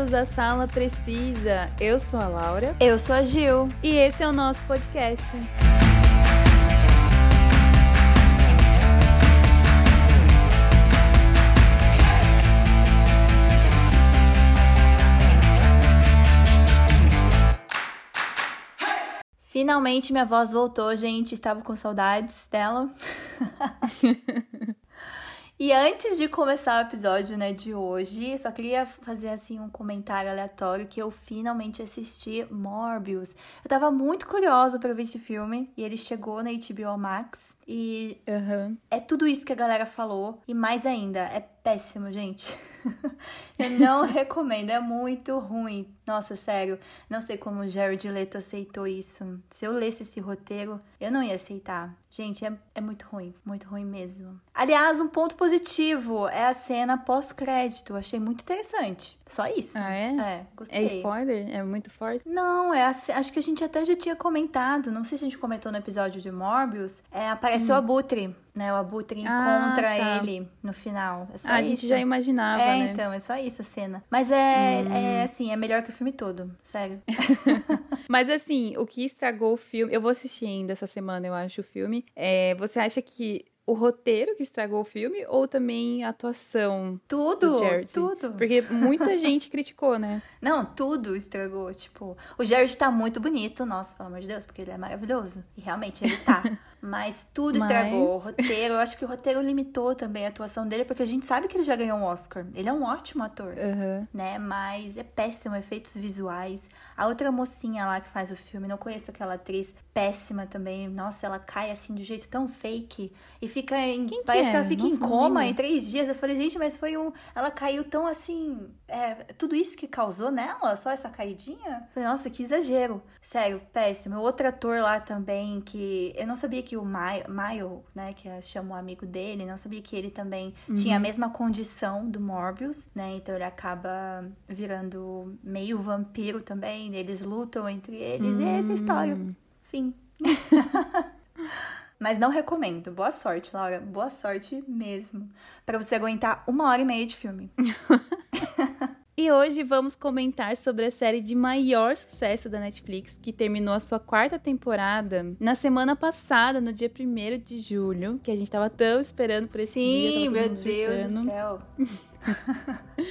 bem-vindos à Sala Precisa. Eu sou a Laura. Eu sou a Gil. E esse é o nosso podcast. Finalmente minha voz voltou, gente. Estava com saudades dela. E antes de começar o episódio, né, de hoje, só queria fazer assim um comentário aleatório que eu finalmente assisti Morbius. Eu tava muito curiosa para ver esse filme e ele chegou na HBO Max e uhum. é tudo isso que a galera falou e mais ainda, é péssimo, gente. eu não recomendo, é muito ruim. Nossa, sério, não sei como o Jared Leto aceitou isso. Se eu lesse esse roteiro, eu não ia aceitar. Gente, é, é muito ruim, muito ruim mesmo. Aliás, um ponto positivo é a cena pós-crédito. Achei muito interessante. Só isso. Ah, é? É, gostei. É spoiler? É muito forte? Não, é a, acho que a gente até já tinha comentado. Não sei se a gente comentou no episódio de Morbius. É, apareceu hum. o Abutre né? O Abutre encontra ah, tá. ele no final. É só a gente já imaginava, é, né? então, é só isso a cena. Mas é, hum. é assim, é melhor que o filme todo, sério. Mas assim, o que estragou o filme, eu vou assistir ainda essa semana, eu acho, o filme. É, você acha que o roteiro que estragou o filme ou também a atuação? Tudo, tudo. Porque muita gente criticou, né? Não, tudo estragou. Tipo, o Jared tá muito bonito, nossa, pelo amor de Deus, porque ele é maravilhoso. E realmente ele tá. Mas tudo Mas... estragou. O roteiro, eu acho que o roteiro limitou também a atuação dele, porque a gente sabe que ele já ganhou um Oscar. Ele é um ótimo ator, uhum. né? Mas é péssimo, efeitos visuais. A outra mocinha lá que faz o filme, não conheço aquela atriz, péssima também. Nossa, ela cai assim de jeito tão fake. E fica em. Quem parece que, que ela é? fica não em coma em três dias. Eu falei, gente, mas foi um. Ela caiu tão assim. É, tudo isso que causou nela? Só essa caidinha? Falei, nossa, que exagero. Sério, péssimo. Outro ator lá também que. Eu não sabia que o Maio, né, que chama o amigo dele, não sabia que ele também uhum. tinha a mesma condição do Morbius, né? Então ele acaba virando meio vampiro também. Eles lutam entre eles. Uhum. E é essa história. Hum. Fim. Mas não recomendo. Boa sorte, Laura. Boa sorte mesmo. para você aguentar uma hora e meia de filme. E hoje vamos comentar sobre a série de maior sucesso da Netflix, que terminou a sua quarta temporada na semana passada, no dia 1 de julho, que a gente tava tão esperando por esse sim, dia. Sim, meu Deus do céu.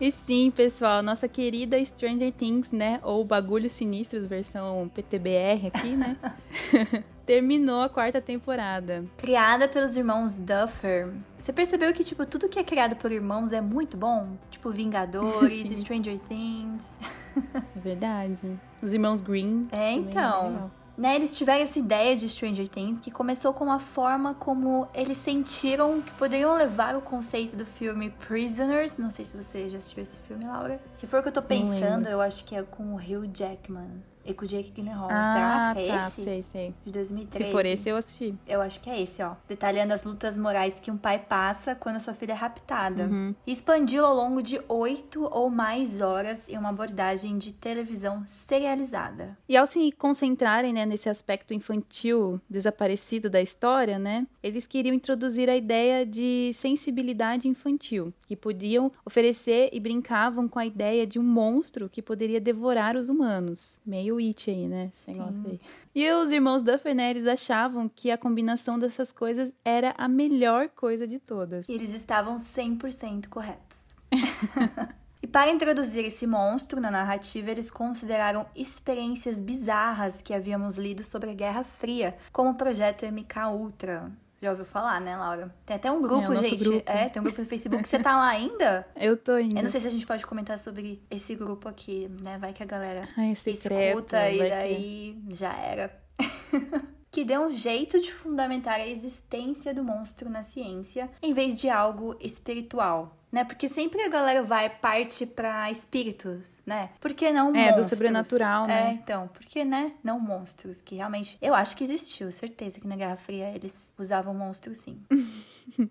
E sim, pessoal, nossa querida Stranger Things, né? Ou Bagulhos Sinistros, versão PTBR aqui, né? terminou a quarta temporada. Criada pelos irmãos Duffer. Você percebeu que, tipo, tudo que é criado por irmãos é muito bom? Tipo, Vingadores, Stranger Things. É verdade. Os irmãos Green. É, então. Né, eles tiveram essa ideia de Stranger Things que começou com a forma como eles sentiram que poderiam levar o conceito do filme Prisoners. Não sei se você já assistiu esse filme, Laura. Se for o que eu tô pensando, eu acho que é com o Hugh Jackman e com o Jake Gyllenhaal. Ah, Será que é tá, esse? sei, sei. De 2013. Se for esse, eu assisti. Eu acho que é esse, ó. Detalhando as lutas morais que um pai passa quando a sua filha é raptada. Uhum. Expandiu ao longo de oito ou mais horas em uma abordagem de televisão serializada. E ao se concentrarem né, nesse aspecto infantil desaparecido da história, né? Eles queriam introduzir a ideia de sensibilidade infantil, que podiam oferecer e brincavam com a ideia de um monstro que poderia devorar os humanos. Meio meio It aí, né? Esse negócio aí. E os irmãos Duffer, eles achavam que a combinação dessas coisas era a melhor coisa de todas. E eles estavam 100% corretos. E para introduzir esse monstro na narrativa, eles consideraram experiências bizarras que havíamos lido sobre a Guerra Fria, como o projeto MK Ultra. Já ouviu falar, né, Laura? Tem até um grupo, é, gente. Grupo. É, tem um grupo no Facebook. Você tá lá ainda? Eu tô indo. Eu não sei se a gente pode comentar sobre esse grupo aqui, né? Vai que a galera Ai, escuta e daí que... já era. que deu um jeito de fundamentar a existência do monstro na ciência em vez de algo espiritual né? Porque sempre a galera vai parte para espíritos, né? Por que não é, monstros? do sobrenatural, né? É, então, por que, né? Não monstros, que realmente eu acho que existiu, certeza que na Guerra Fria eles usavam monstros sim.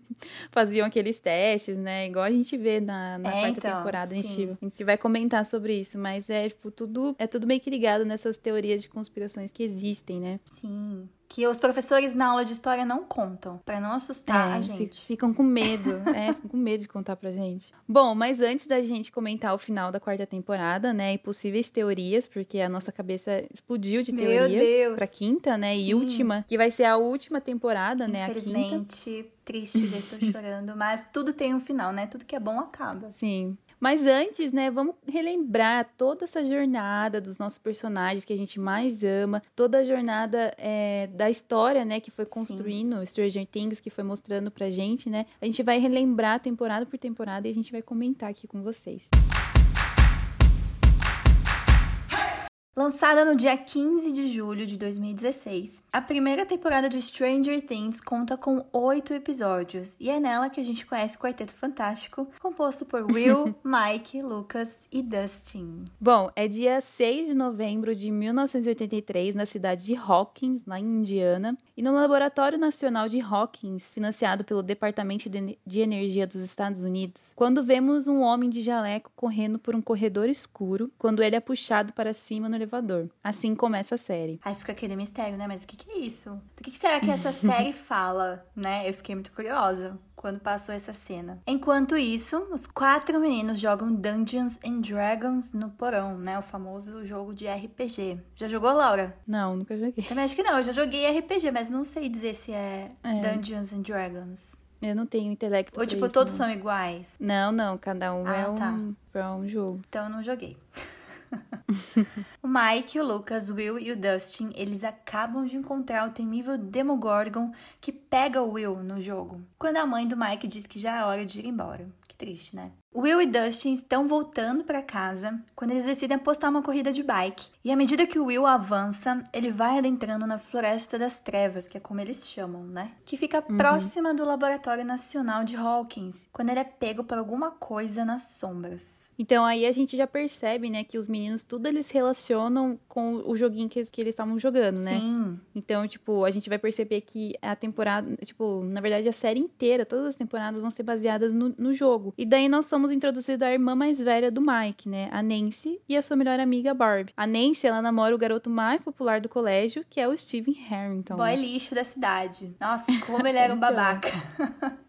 Faziam aqueles testes, né? Igual a gente vê na, na é, quarta então, temporada. A gente, sim. a gente vai comentar sobre isso, mas é tipo tudo é tudo meio que ligado nessas teorias de conspirações que existem, né? Sim. que os professores na aula de história não contam, para não assustar é, a gente. Ficam com medo, é, ficam com medo de contar pra gente. Bom, mas antes da gente comentar o final da quarta temporada, né, e possíveis teorias, porque a nossa cabeça explodiu de teoria Meu Deus. pra quinta, né, Sim. e última, que vai ser a última temporada, né, a quinta. Infelizmente, triste, já estou chorando, mas tudo tem um final, né? Tudo que é bom acaba. Sim. Mas antes, né, vamos relembrar toda essa jornada dos nossos personagens que a gente mais ama, toda a jornada é, da história, né, que foi Sim. construindo, Stranger Things, que foi mostrando pra gente, né. A gente vai relembrar temporada por temporada e a gente vai comentar aqui com vocês. Lançada no dia 15 de julho de 2016, a primeira temporada de Stranger Things conta com oito episódios e é nela que a gente conhece o Quarteto Fantástico, composto por Will, Mike, Lucas e Dustin. Bom, é dia 6 de novembro de 1983, na cidade de Hawkins, em Indiana, e no Laboratório Nacional de Hawkins, financiado pelo Departamento de de Energia dos Estados Unidos, quando vemos um homem de jaleco correndo por um corredor escuro, quando ele é puxado para cima no elevador. Assim começa a série. Aí fica aquele mistério, né? Mas o que, que é isso? Do que, que será que essa série fala, né? Eu fiquei muito curiosa quando passou essa cena. Enquanto isso, os quatro meninos jogam Dungeons and Dragons no porão, né? O famoso jogo de RPG. Já jogou, Laura? Não, nunca joguei. Também acho que não. Eu já joguei RPG, mas não sei dizer se é, É. Dungeons and Dragons. Eu não tenho intelecto Ou tipo, isso, todos não. são iguais. Não, não, cada um Ah, é, um, tá. é um jogo. Então eu não joguei. o Mike, o Lucas, o Will e o Dustin, eles acabam de encontrar o temível Demogorgon que pega o Will no jogo. Quando a mãe do Mike diz que já é hora de ir embora. Que triste, né? Will e Dustin estão voltando para casa quando eles decidem apostar uma corrida de bike. E à medida que o Will avança, ele vai adentrando na Floresta das Trevas, que é como eles chamam, né? Que fica próxima do Laboratório Nacional de Hawkins, quando ele é pego por alguma coisa nas sombras. Então aí a gente já percebe, né, que os meninos tudo eles relacionam com o joguinho que, que eles estavam jogando, né? Sim, Então, tipo, a gente vai perceber que a temporada, tipo, na verdade a série inteira, todas as temporadas vão ser baseadas no, no jogo. E daí nós somos introduzidos à irmã mais velha do Mike, né? A Nancy e a sua melhor amiga Barb. A Nancy, ela namora o garoto mais popular do colégio, que é o Steven Harrington. boy lixo da cidade. Nossa, como ele era um Então. babaca.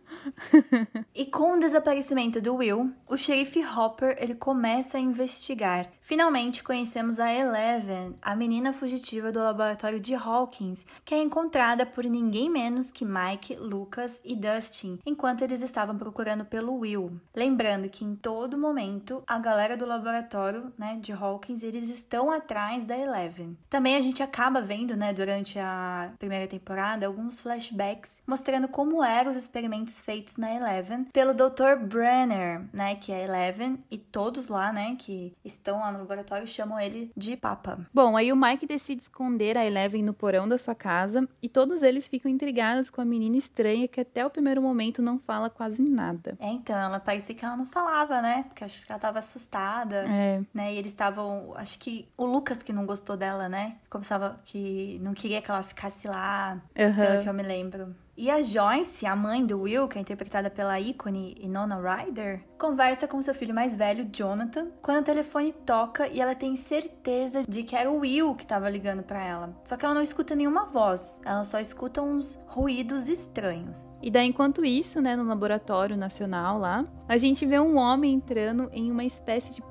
e com o desaparecimento do Will, o xerife Hopper ele começa a investigar. Finalmente conhecemos a Eleven, a menina fugitiva do laboratório de Hawkins, que é encontrada por ninguém menos que Mike, Lucas e Dustin, enquanto eles estavam procurando pelo Will. Lembrando que em todo momento a galera do laboratório, né, de Hawkins, eles estão atrás da Eleven. Também a gente acaba vendo, né, durante a primeira temporada alguns flashbacks mostrando como eram os experimentos feitos na Eleven pelo Dr. Brenner, né, que é a Eleven e todos lá, né, que estão lá no laboratório chamam ele de Papa. Bom, aí o Mike decide esconder a Eleven no porão da sua casa e todos eles ficam intrigados com a menina estranha que até o primeiro momento não fala quase nada. É, então, ela parecia que ela não falava, né? Porque acho que ela tava assustada. É, né? E eles estavam, acho que o Lucas que não gostou dela, né? Começava que não queria que ela ficasse lá, pelo aham. que eu me lembro. E a Joyce, a mãe do Will, que é interpretada pela ícone Nona Ryder, conversa com seu filho mais velho, Jonathan, quando o telefone toca e ela tem certeza de que era o Will que estava ligando para ela. Só que ela não escuta nenhuma voz, ela só escuta uns ruídos estranhos. E daí, enquanto isso, né, no laboratório nacional lá, a gente vê um homem entrando em uma espécie de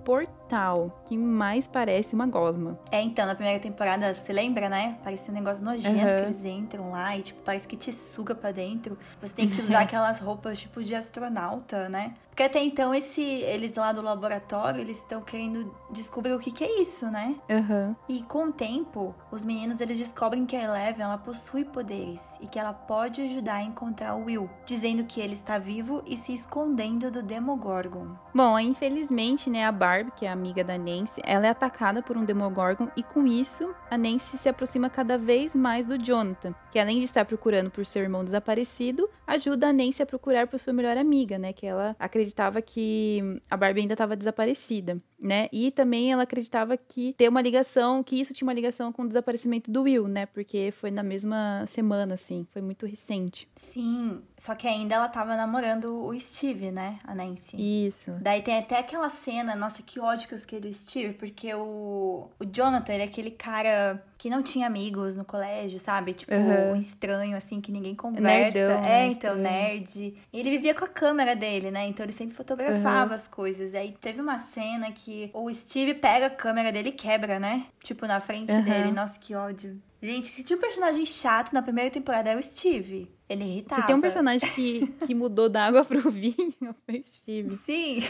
que mais parece uma gosma. É, então, na primeira temporada, você lembra, né? Parecia um negócio nojento Aham. que eles entram lá e, tipo, parece que te suga pra dentro. Você tem que usar aquelas roupas, tipo, de astronauta, né? Porque até então, esse, eles lá do laboratório, eles estão querendo descobrir o que que é isso, né? Aham. E com o tempo, os meninos, eles descobrem que a Eleven, ela possui poderes e que ela pode ajudar a encontrar o Will, dizendo que ele está vivo e se escondendo do Demogorgon. Bom, infelizmente, né, a Barb, que é a amiga da Nancy, ela é atacada por um Demogorgon e com isso, a Nancy se aproxima cada vez mais do Jonathan, que além de estar procurando por seu irmão desaparecido, ajuda a Nancy a procurar por sua melhor amiga, né, que ela acredita acreditava que a Barbie ainda estava desaparecida, né? E também ela acreditava que ter uma ligação, que isso tinha uma ligação com o desaparecimento do Will, né? Porque foi na mesma semana, assim, foi muito recente. Sim, só que ainda ela tava namorando o Steve, né? A Nancy. Isso. Daí tem até aquela cena, nossa, que ódio que eu fiquei do Steve, porque o, o Jonathan, ele é aquele cara que não tinha amigos no colégio, sabe? Tipo, Uhum. um estranho, assim, que ninguém conversa. Nerdão, é, né? então, Estranho. nerd. E ele vivia com a câmera dele, né? Então ele sempre fotografava as coisas. Aí teve uma cena que o Steve pega a câmera dele e quebra, né? Tipo, na frente Uhum. dele. Nossa, que ódio. Gente, se tinha um personagem chato na primeira temporada, era o Steve. Ele irritava. Se tem um personagem que, que mudou da água pro vinho, foi o Steve. Sim.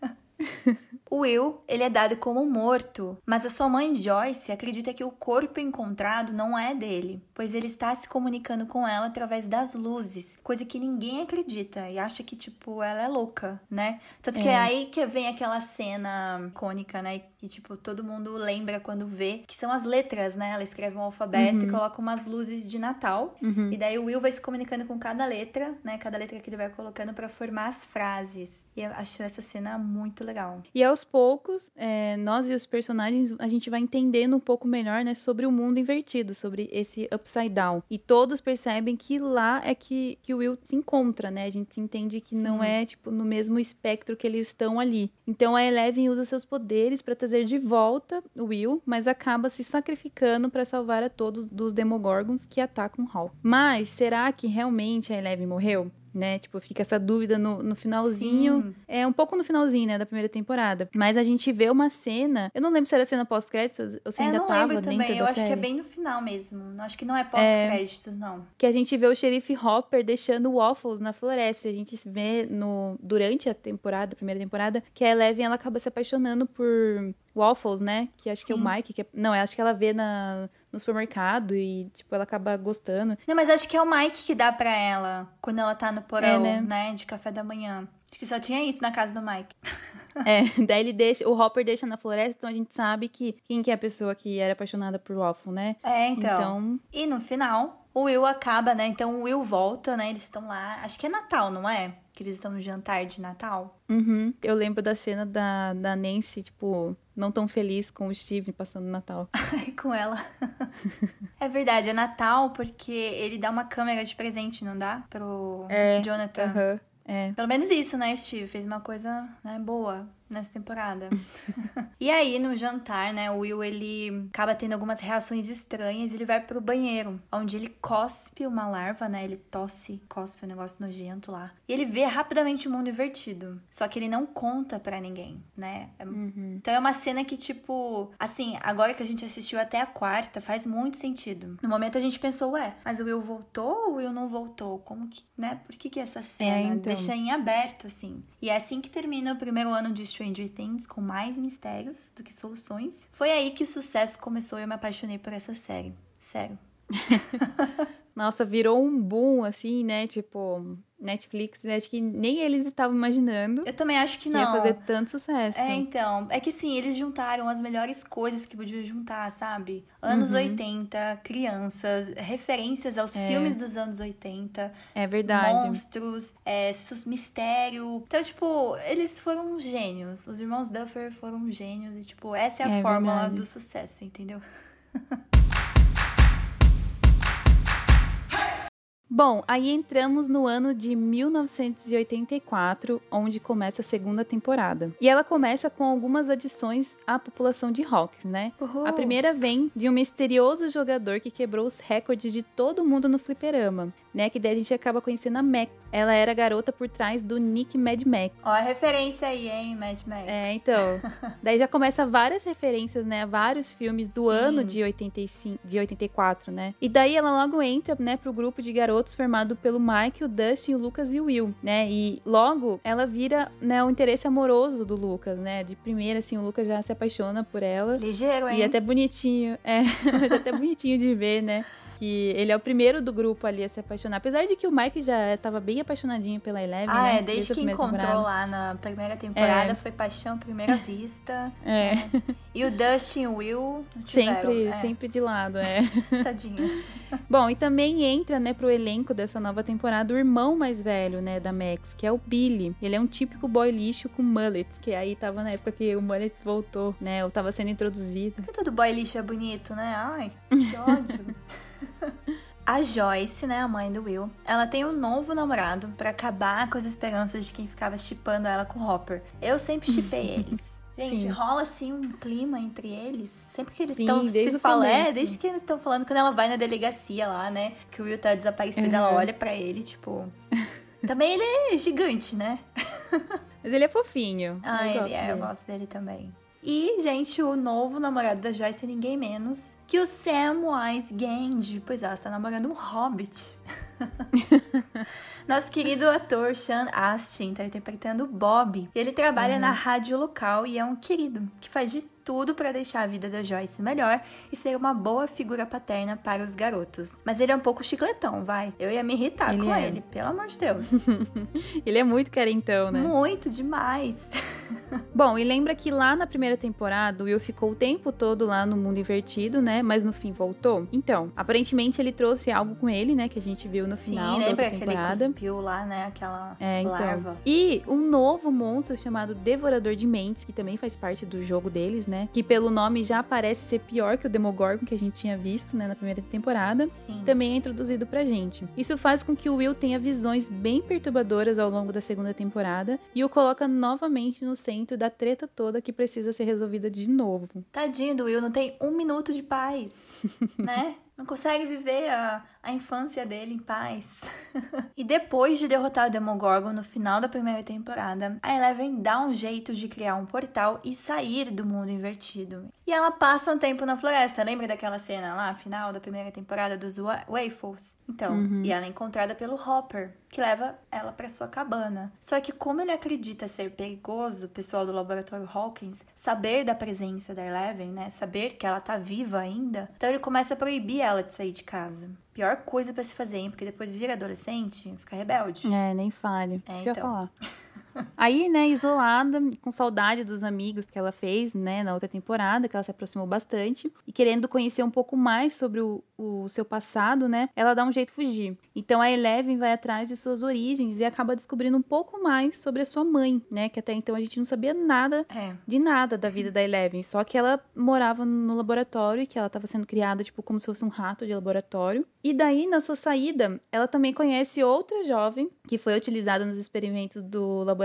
O Will, ele é dado como morto, mas a sua mãe Joyce acredita que o corpo encontrado não é dele, pois ele está se comunicando com ela através das luzes, coisa que ninguém acredita e acha que, tipo, ela é louca, né? Tanto que é É. aí que vem aquela cena icônica, né? Que, tipo, todo mundo lembra quando vê, que são as letras, né? Ela escreve um alfabeto e coloca umas luzes de Natal. Uhum. E daí o Will vai se comunicando com cada letra, né? Cada letra que ele vai colocando pra formar as frases. E eu acho essa cena muito legal. E aos poucos, é, nós e os personagens, a gente vai entendendo um pouco melhor, né, sobre o mundo invertido, sobre esse upside down. E todos percebem que lá é que, que o Will se encontra, né? A gente se entende que não Sim. é, tipo, no mesmo espectro que eles estão ali. Então a Eleven usa seus poderes pra trazer de volta o Will, mas acaba se sacrificando pra salvar a todos dos Demogorgons que atacam Hall. Mas será que realmente a Eleven morreu? Né? Tipo, fica essa dúvida no, no finalzinho. Sim. É um pouco no finalzinho, né, da primeira temporada. Mas a gente vê uma cena. Eu não lembro se era cena pós-créditos ou se É, ainda não tava lembro também. Eu acho série. que é bem no final mesmo. Não Acho que não é pós-créditos, não. Que a gente vê o xerife Hopper deixando waffles na floresta. A gente vê no durante a temporada, a primeira temporada, que a Eleven ela acaba se apaixonando por waffles, né? Que acho que é o Sim. Mike. Que é... Não, eu acho que ela vê na, no supermercado e, tipo, ela acaba gostando. Não, mas acho que é o Mike que dá pra ela quando ela tá no porão, né? né? De café da manhã. Acho que só tinha isso na casa do Mike. É, daí ele deixa, o Hopper deixa na floresta, então a gente sabe que quem que é a pessoa que era apaixonada por waffle, né? É, então. Então, E no final, o Will acaba, né? Então o Will volta, né? Eles estão lá. Acho que é Natal, não é? Que eles estão no jantar de Natal. Uhum. Eu lembro da cena da, da Nancy, tipo, não tão feliz com o Steve passando o Natal. Ai, com ela. é verdade, é Natal porque ele dá uma câmera de presente, não dá? Pro É, Jonathan. Aham. É. Pelo menos isso, né, Steve? Fez uma coisa né, boa nessa temporada. e aí, no jantar, né, o Will, ele acaba tendo algumas reações estranhas. Ele vai pro banheiro, onde ele cospe uma larva, né? Ele tosse, cospe um negócio nojento lá. E ele vê rapidamente o mundo invertido. Só que ele não conta pra ninguém, né? É Uhum. então é uma cena que, tipo, assim, agora que a gente assistiu até a quarta, faz muito sentido. No momento a gente pensou, ué, mas o Will voltou ou o Will não voltou? Como que, né? Por que que essa cena então. deixa em aberto, assim? E é assim que termina o primeiro ano de Stranger Things, com mais mistérios do que soluções. Foi aí que o sucesso começou e eu me apaixonei por essa série. Sério. Nossa, virou um boom, assim, né? Tipo, Netflix, acho que nem eles estavam imaginando Eu também acho que que não. ia fazer tanto sucesso. É, então. É que sim, eles juntaram as melhores coisas que podiam juntar, sabe? Anos Uhum. 80, crianças, referências aos É. filmes dos anos 80, É verdade. monstros, é, mistério. Então, tipo, eles foram gênios. Os irmãos Duffer foram gênios. E, tipo, essa é a É fórmula verdade. do sucesso, entendeu? Bom, aí entramos no ano de 1984, onde começa a segunda temporada. E ela começa com algumas adições à população de Hawks, né? Uhul. A primeira vem de um misterioso jogador que quebrou os recordes de todo mundo no fliperama, né? Que daí a gente acaba conhecendo a Mac. Ela era a garota por trás do Nick Mad Max. Ó, a referência aí, hein, Mad Max. É, então. daí já começa várias referências, né? a Vários filmes do Sim. ano de 85, de 84, né? E daí ela logo entra, né, pro grupo de garotos formado pelo Mike, o Dustin, o Lucas e o Will, né? E logo ela vira, né, o interesse amoroso do Lucas, né? De primeira, assim, o Lucas já se apaixona por ela. Ligeiro, hein? E até bonitinho, é, mas é até bonitinho de ver, né? Que ele é o primeiro do grupo ali a se apaixonar. Apesar de que o Mike já estava bem apaixonadinho pela Eleven, ah, né? é, desde que encontrou temporada. lá na primeira temporada, é. foi paixão à primeira vista. É. é. E o Dustin e o Will tiveram, sempre, é. sempre de lado, é. Tadinho. Bom, e também entra, né, pro elenco dessa nova temporada o irmão mais velho, né, da Max, que é o Billy. Ele é um típico boy lixo com mullet, que aí tava na época que o mullet voltou, né, ou tava sendo introduzido. Porque todo boy lixo é bonito, né? Ai, que ódio. A Joyce, né, a mãe do Will, ela tem um novo namorado para acabar com as esperanças de quem ficava chipando ela com o Hopper. Eu sempre chipei eles. Gente, Sim. rola assim um clima entre eles. Sempre que eles estão se falando. É, desde que eles estão falando quando ela vai na delegacia lá, né? Que o Will tá desaparecido, uhum. ela olha para ele, tipo. Também ele é gigante, né? Mas ele é fofinho. Ah, eu ele é, eu gosto dele também. E, gente, o novo namorado da Joyce é ninguém menos que o Samwise Gamgee. Pois ela está namorando um hobbit. Nosso querido ator Sean Astin está interpretando Bob. Ele trabalha uhum. na rádio local e é um querido que faz de tudo para deixar a vida da Joyce melhor e ser uma boa figura paterna para os garotos. Mas ele é um pouco chicletão, vai. Eu ia me irritar ele com é. ele, pelo amor de Deus. ele é muito carentão, né? Muito demais. Bom, e lembra que lá na primeira temporada o Will ficou o tempo todo lá no mundo invertido, né? Mas no fim voltou. Então, aparentemente ele trouxe algo com ele, né? Que a gente viu no Sim, final lembra da outra temporada. Que ele cuspiu lá, né? Aquela é, então. larva. E um novo monstro chamado Devorador de Mentes, que também faz parte do jogo deles, né? Que pelo nome já parece ser pior que o Demogorgon que a gente tinha visto, né? Na primeira temporada. Sim. Também é introduzido pra gente. Isso faz com que o Will tenha visões bem perturbadoras ao longo da segunda temporada e o coloca novamente no centro da treta toda que precisa ser resolvida de novo. Tadinho do Will, não tem um minuto de paz, né? Não consegue viver a, a infância dele em paz. e depois de derrotar o Demogorgon no final da primeira temporada, a Eleven dá um jeito de criar um portal e sair do mundo invertido. E ela passa um tempo na floresta. Lembra daquela cena lá, final da primeira temporada dos Waffles? Então, uhum. e ela é encontrada pelo Hopper, que leva ela para sua cabana. Só que como ele acredita ser perigoso, o pessoal do laboratório Hawkins, saber da presença da Eleven, né, saber que ela tá viva ainda, então ele começa a proibir ela de sair de casa. Pior coisa para se fazer, hein? Porque depois vira adolescente, fica rebelde. É, nem fale. É, Isso então. eu falar. Aí, né, isolada, com saudade dos amigos que ela fez, né, na outra temporada, que ela se aproximou bastante, e querendo conhecer um pouco mais sobre o, o seu passado, né, ela dá um jeito de fugir. Então a Eleven vai atrás de suas origens e acaba descobrindo um pouco mais sobre a sua mãe, né, que até então a gente não sabia nada é. de nada da vida da Eleven, só que ela morava no laboratório e que ela estava sendo criada, tipo, como se fosse um rato de laboratório. E daí, na sua saída, ela também conhece outra jovem que foi utilizada nos experimentos do laboratório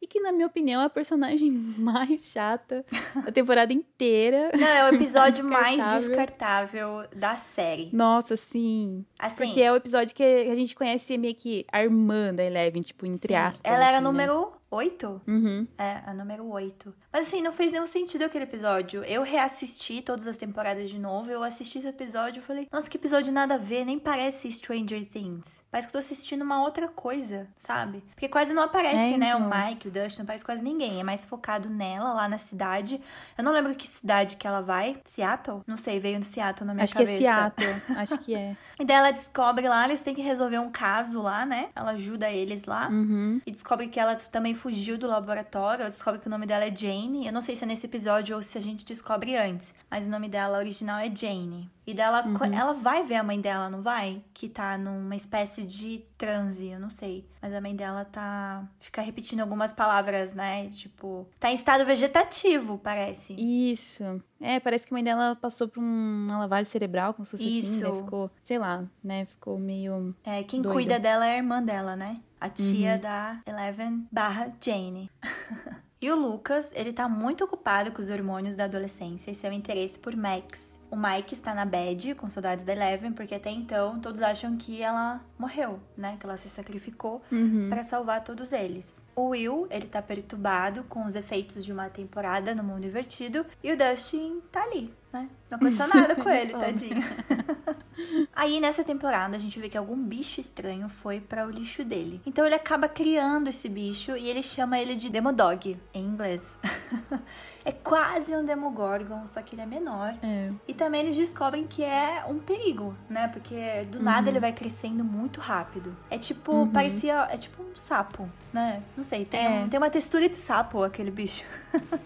e que, na minha opinião, é a personagem mais chata da temporada inteira. Não, é o episódio mais descartável da série. Nossa, sim. Assim, Porque é o episódio que a gente conhece meio que a irmã da Eleven, tipo, entre sim. aspas. Ela era assim, número né? 8? Uhum. É, a número 8. Mas assim, não fez nenhum sentido aquele episódio. Eu reassisti todas as temporadas de novo, eu assisti esse episódio e falei, nossa, que episódio nada a ver, nem parece Stranger Things. Parece que eu tô assistindo uma outra coisa, sabe? Porque quase não aparece, é, né? Então. O Mike, o Dustin, não aparece quase ninguém. É mais focado nela, lá na cidade. Eu não lembro que cidade que ela vai. Seattle? Não sei, veio de Seattle na minha Acho cabeça. Acho que é Seattle. Acho que é. E daí ela descobre lá, eles têm que resolver um caso lá, né? Ela ajuda eles lá. Uhum. E descobre que ela também fugiu do laboratório. Ela descobre que o nome dela é Jane. Eu não sei se é nesse episódio ou se a gente descobre antes. Mas o nome dela original é Jane. E dela, uhum. ela vai ver a mãe dela, não vai? Que tá numa espécie de transe, eu não sei. Mas a mãe dela tá. Fica repetindo algumas palavras, né? Tipo, tá em estado vegetativo, parece. Isso. É, parece que a mãe dela passou por uma lavagem cerebral, como se fosse Isso. assim, né? Ficou, sei lá, né? Ficou meio. É, quem doida. cuida dela é a irmã dela, né? A tia Uhum. da Eleven barra Jane. e o Lucas, ele tá muito ocupado com os hormônios da adolescência e seu interesse por Max. O Mike está na bad, com saudades da Eleven, porque até então todos acham que ela morreu, né? Que ela se sacrificou Uhum. para salvar todos eles. O Will, ele tá perturbado com os efeitos de uma temporada no mundo invertido e o Dustin tá ali, né? Não aconteceu nada com ele, tadinho. Aí nessa temporada a gente vê que algum bicho estranho foi para o lixo dele. Então ele acaba criando esse bicho e ele chama ele de Demodog em inglês. é quase um Demogorgon, só que ele é menor. É. E também eles descobrem que é um perigo, né? Porque do Uhum. nada ele vai crescendo muito rápido. É tipo, Uhum. parecia, é tipo um sapo, né? Não sei, tem, É. um- tem uma textura de sapo aquele bicho.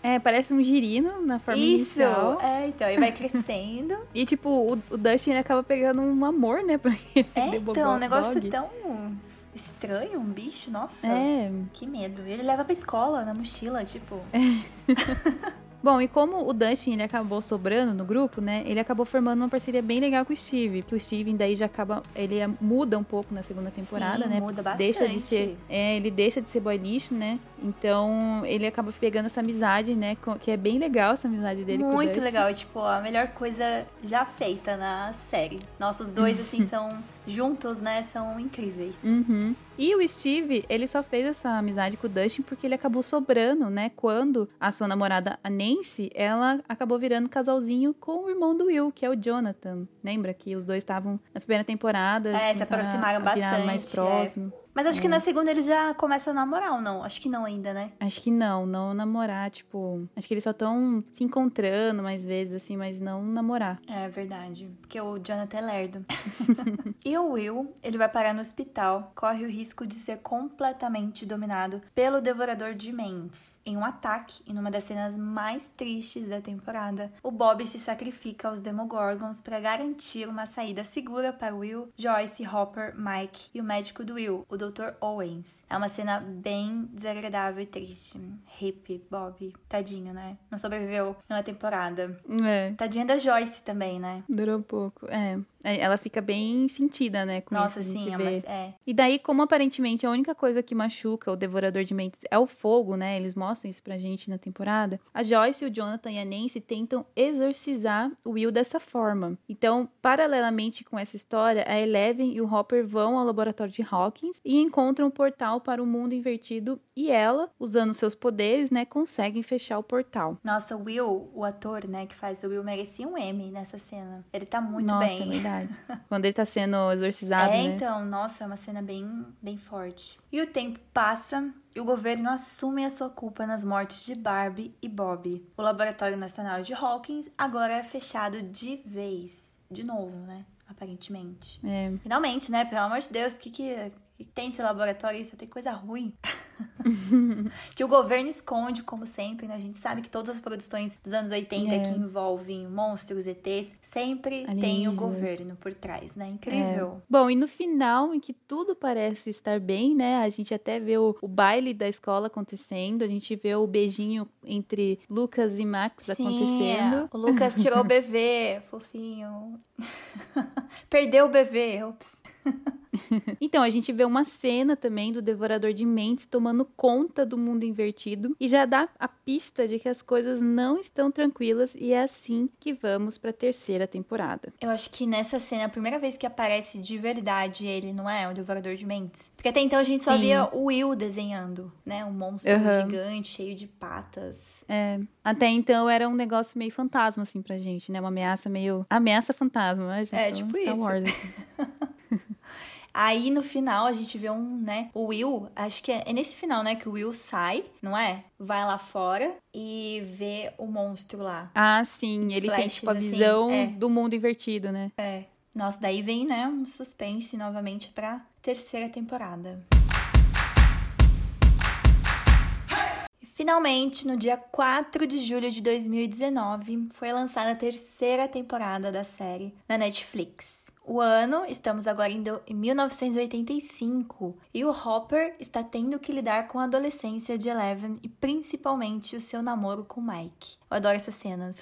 É, parece um girino na forma Isso! inicial. É, então, ele vai crescendo. E, tipo, o, o Dustin acaba pegando um amor, né? Pra ele. É, então, um negócio Demogorgon. tão estranho, um bicho, nossa. É. Que medo. Ele leva pra escola na mochila, tipo. Bom, e como o Dustin ele acabou sobrando no grupo, né? Ele acabou formando uma parceria bem legal com o Steve. Que o Steve daí já acaba. Ele é- muda um pouco na segunda temporada, Sim, né? muda bastante. Deixa de ser. É, ele deixa de ser boy lixo, né? Então ele acaba pegando essa amizade, né? Que é bem legal essa amizade dele com o Muito legal, tipo, a melhor coisa já feita na série. Nossos dois, assim, são juntos, né? São incríveis. Uhum. E o Steve, ele só fez essa amizade com o Dustin porque ele acabou sobrando, né? Quando a sua namorada, a Nancy, ela acabou virando casalzinho com o irmão do Will, que é o Jonathan. Lembra que os dois estavam na primeira temporada. É, se começaram a- aproximaram a virar mais bastante, é. Mas acho que É. na segunda eles já começam a namorar ou não? Acho que não ainda, né? Acho que não, não namorar, tipo. Acho que eles só estão se encontrando mais vezes, assim, mas não namorar. É verdade. Porque o Jonathan é lerdo. e o Will, ele vai parar no hospital, corre o risco de ser completamente dominado pelo devorador de mentes. Em um ataque, e numa das cenas mais tristes da temporada, o Bob se sacrifica aos Demogorgons para garantir uma saída segura para Will, Joyce, Hopper, Mike e o médico do Will, o Dr. Owens. É uma cena bem desagradável e triste. Hip, Bob, tadinho, né? Não sobreviveu uma temporada. É. Tadinha da Joyce também, né? Durou pouco. É. É, Ela fica bem sentida, né? Nossa, isso, sim, é, é. E daí, como aparentemente a única coisa que machuca o Devorador de Mentes é o fogo, né? Eles mostram isso pra gente na temporada. A Joyce, o Jonathan e a Nancy tentam exorcizar o Will dessa forma. Então, paralelamente com essa história, a Eleven e o Hopper vão ao laboratório de Hawkins e encontram o portal para o mundo invertido. E ela, usando seus poderes, né, conseguem fechar o portal. Nossa, o Will, o ator, né, que faz o Will, merecia um M nessa cena. Ele tá muito Nossa, bem. é verdade. Quando ele tá sendo exorcizado, é, né? então, nossa, é uma cena bem, bem forte. E o tempo passa e o governo assume a sua culpa nas mortes de Barbie e Bob. O Laboratório Nacional de Hawkins agora é fechado de vez. De novo, né? Aparentemente. É. Finalmente, né? Pelo amor de Deus, o que, que, que tem esse laboratório? Isso tem coisa ruim. que o governo esconde, como sempre, né? A gente sabe que todas as produções dos anos 80 É. que envolvem monstros, ETs, sempre tem o governo por trás, né? Incrível. Bom, e no final, em que tudo parece estar bem, né? A gente até vê o, o baile da escola acontecendo, a gente vê o beijinho entre Lucas e Max acontecendo. é. o Lucas tirou o bebê, fofinho. Perdeu o bebê, ops. Então, a gente vê uma cena também do Devorador de Mentes tomando conta do mundo invertido e já dá a pista de que as coisas não estão tranquilas e é assim que vamos para a terceira temporada. Eu acho que nessa cena, é a primeira vez que aparece de verdade ele, não é? O Devorador de Mentes. Porque até então a gente só Sim. via o Will desenhando, né? Um monstro Aham. gigante, cheio de patas. É, até então era um negócio meio fantasma, assim, pra gente, né? Uma ameaça meio. Ameaça fantasma, né? É, tipo Star isso. Wars, assim. Aí no final a gente vê um, né? O Will, acho que é, é nesse final, né? Que o Will sai, não é? Vai lá fora e vê o monstro lá. Ah, sim, ele tem, Flashes, tipo, a assim, visão é. do mundo invertido, né? É. Nossa, daí vem, né? Um suspense novamente pra terceira temporada. Finalmente, no dia 4 de julho de 2019, foi lançada a terceira temporada da série na Netflix. O ano, estamos agora em 1985, e o Hopper está tendo que lidar com a adolescência de Eleven e principalmente o seu namoro com Mike. Eu adoro essas cenas.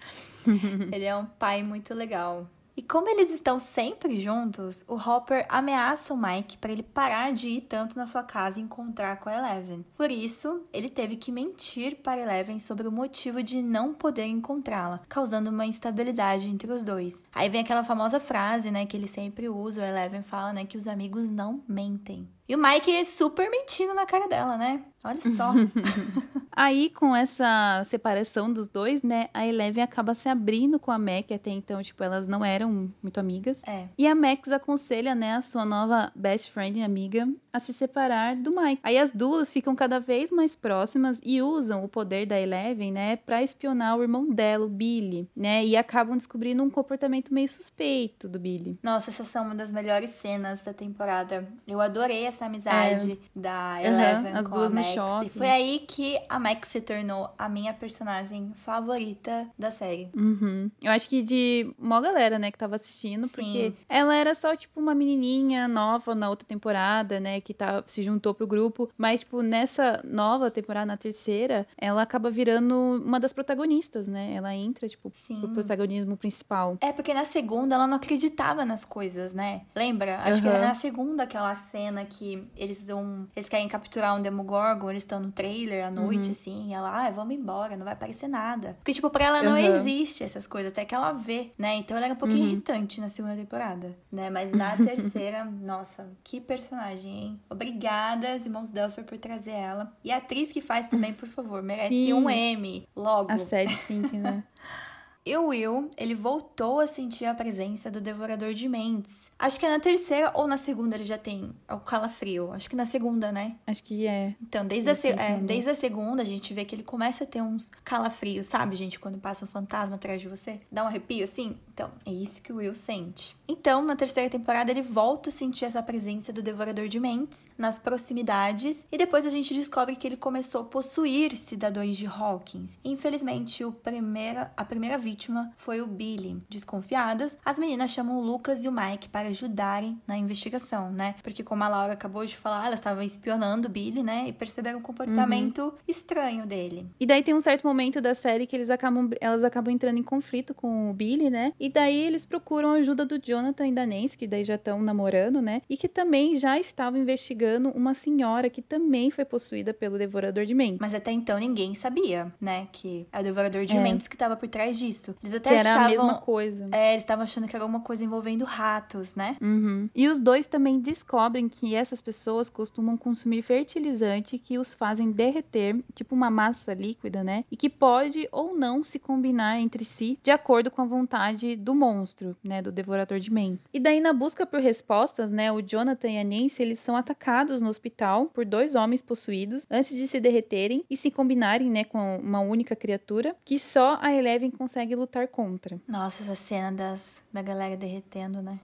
Ele é um pai muito legal. E como eles estão sempre juntos, o Hopper ameaça o Mike para ele parar de ir tanto na sua casa e encontrar com a Eleven. Por isso, ele teve que mentir para Eleven sobre o motivo de não poder encontrá-la, causando uma instabilidade entre os dois. Aí vem aquela famosa frase, né, que ele sempre usa, o Eleven fala, né, que os amigos não mentem. E o Mike é super mentindo na cara dela, né? Olha só. Aí, com essa separação dos dois, né, a Eleven acaba se abrindo com a Mac, até então, tipo, elas não eram muito amigas. É. E a Max aconselha, né, a sua nova best friend e amiga a se separar do Mike. Aí as duas ficam cada vez mais próximas e usam o poder da Eleven, né, pra espionar o irmão dela, o Billy, né, e acabam descobrindo um comportamento meio suspeito do Billy. Nossa, essas são uma das melhores cenas da temporada. Eu adorei essa amizade é. da Eleven uhum, as com duas a Max. E foi aí que a Max se tornou a minha personagem favorita da série. Uhum. Eu acho que de uma galera, né, que tava assistindo, Sim. porque ela era só, tipo, uma menininha nova na outra temporada, né, que tá, se juntou pro grupo, mas, tipo, nessa nova temporada, na terceira, ela acaba virando uma das protagonistas, né, ela entra, tipo, Sim. pro protagonismo principal. É, porque na segunda ela não acreditava nas coisas, né? Lembra? Acho que Uhum. é na segunda aquela cena que eles dão. Eles querem capturar um Demogorgon, eles estão no trailer à noite, Uhum. assim, e ela, ah, vamos embora, não vai aparecer nada. Porque, tipo, pra ela não Uhum. existe essas coisas, até que ela vê, né? Então ela era um pouquinho Uhum. irritante na segunda temporada, né? Mas na terceira, nossa, que personagem, hein? Obrigada, os irmãos Duffer, por trazer ela. E a atriz que faz também, por favor, merece Sim. um M logo. A Sad Pink, né? E o Will, ele voltou a sentir a presença do Devorador de Mentes. Acho que é na terceira ou na segunda ele já tem o calafrio. Acho que na segunda, né? Acho que é. Então, desde a, se- Ele é, desde a segunda, a gente vê que ele começa a ter uns calafrios, sabe, gente? Quando passa um fantasma atrás de você. Dá um arrepio, assim? Então, é isso que o Will sente. Então, na terceira temporada, ele volta a sentir essa presença do Devorador de Mentes nas proximidades. E depois a gente descobre que ele começou a possuir cidadãos de Hawkins. Infelizmente, o primeira, a primeira vítima foi o Billy. Desconfiadas, as meninas chamam o Lucas e o Mike para ajudarem na investigação, né? Porque como a Laura acabou de falar, elas estavam espionando o Billy, né? E perceberam o comportamento estranho dele. E daí tem um certo momento da série que eles acabam, elas acabam entrando em conflito com o Billy, né? E daí eles procuram a ajuda do Jonathan e da Nancy, que daí já estão namorando, né? E que também já estavam investigando uma senhora que também foi possuída pelo Devorador de Mentes. Mas até então ninguém sabia, né? Que é o Devorador de É. Mentes que estava por trás disso. Eles até Que era achavam. a mesma coisa. É, eles estavam achando que era alguma coisa envolvendo ratos, né? Uhum. E os dois também descobrem que essas pessoas costumam consumir fertilizante que os fazem derreter, tipo uma massa líquida, né? E que pode ou não se combinar entre si de acordo com a vontade do monstro, né? Do devorador de mentes. E daí, na busca por respostas, né? O Jonathan e a Nancy, eles são atacados no hospital por dois homens possuídos antes de se derreterem e se combinarem, né? Com uma única criatura que só a Eleven consegue lutar contra. Nossa, essa cena das, da galera derretendo, né?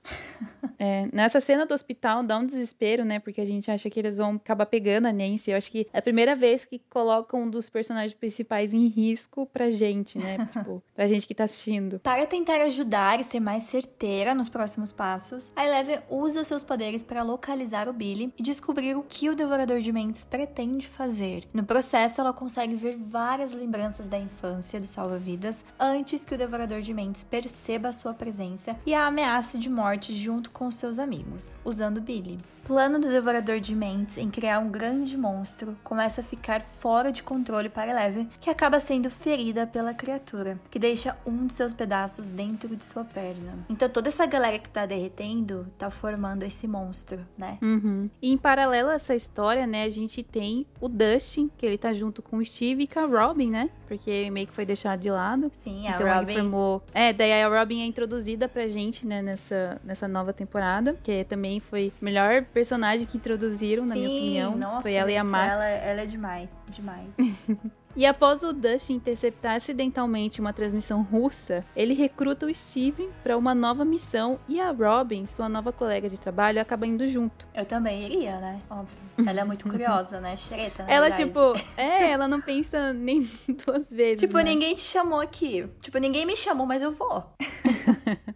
É, nessa cena do hospital dá um desespero, né? Porque a gente acha que eles vão acabar pegando a Nancy. Eu acho que é a primeira vez que colocam um dos personagens principais em risco pra gente, né? tipo, pra gente que tá assistindo. Para tentar ajudar e ser mais certeira nos próximos passos, a Eleven usa seus poderes para localizar o Billy e descobrir o que o Devorador de Mentes pretende fazer. No processo, ela consegue ver várias lembranças da infância do salva-vidas antes que o Devorador de Mentes perceba a sua presença e a ameace de morte junto com seus amigos, usando Billy. Plano do Devorador de Mentes em criar um grande monstro começa a ficar fora de controle para Eleven, que acaba sendo ferida pela criatura, que deixa um de seus pedaços dentro de sua perna. Então toda essa galera que tá derretendo tá formando esse monstro, né? Uhum. E em paralelo a essa história, né, a gente tem o Dustin, que ele tá junto com o Steve e com a Robin, né? Porque ele meio que foi deixado de lado. Sim, a então Robin. ele formou. É, daí a Robin é introduzida pra gente, né, nessa, nessa nova temporada. Que também foi melhor personagem que introduziram, na minha Sim, opinião. Nossa, foi ela e a Max. Ela, ela é demais, demais. E após o Dustin interceptar acidentalmente uma transmissão russa, ele recruta o Steven para uma nova missão e a Robin, sua nova colega de trabalho, acaba indo junto. Eu também iria, né? Óbvio. Ela é muito curiosa, né? Xereta, ela, verdade. tipo, é, ela não pensa nem duas vezes. Tipo, né? ninguém te chamou aqui. Tipo, ninguém me chamou, mas eu vou.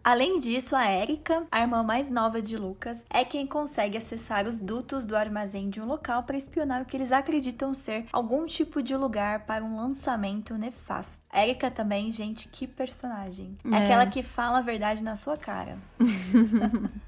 Além disso, a Erika, a irmã mais nova de Lucas, é quem consegue acessar os dutos do armazém de um local para espionar o que eles acreditam ser algum tipo de lugar para um lançamento nefasto. Erika também, gente, que personagem. É, é aquela que fala a verdade na sua cara.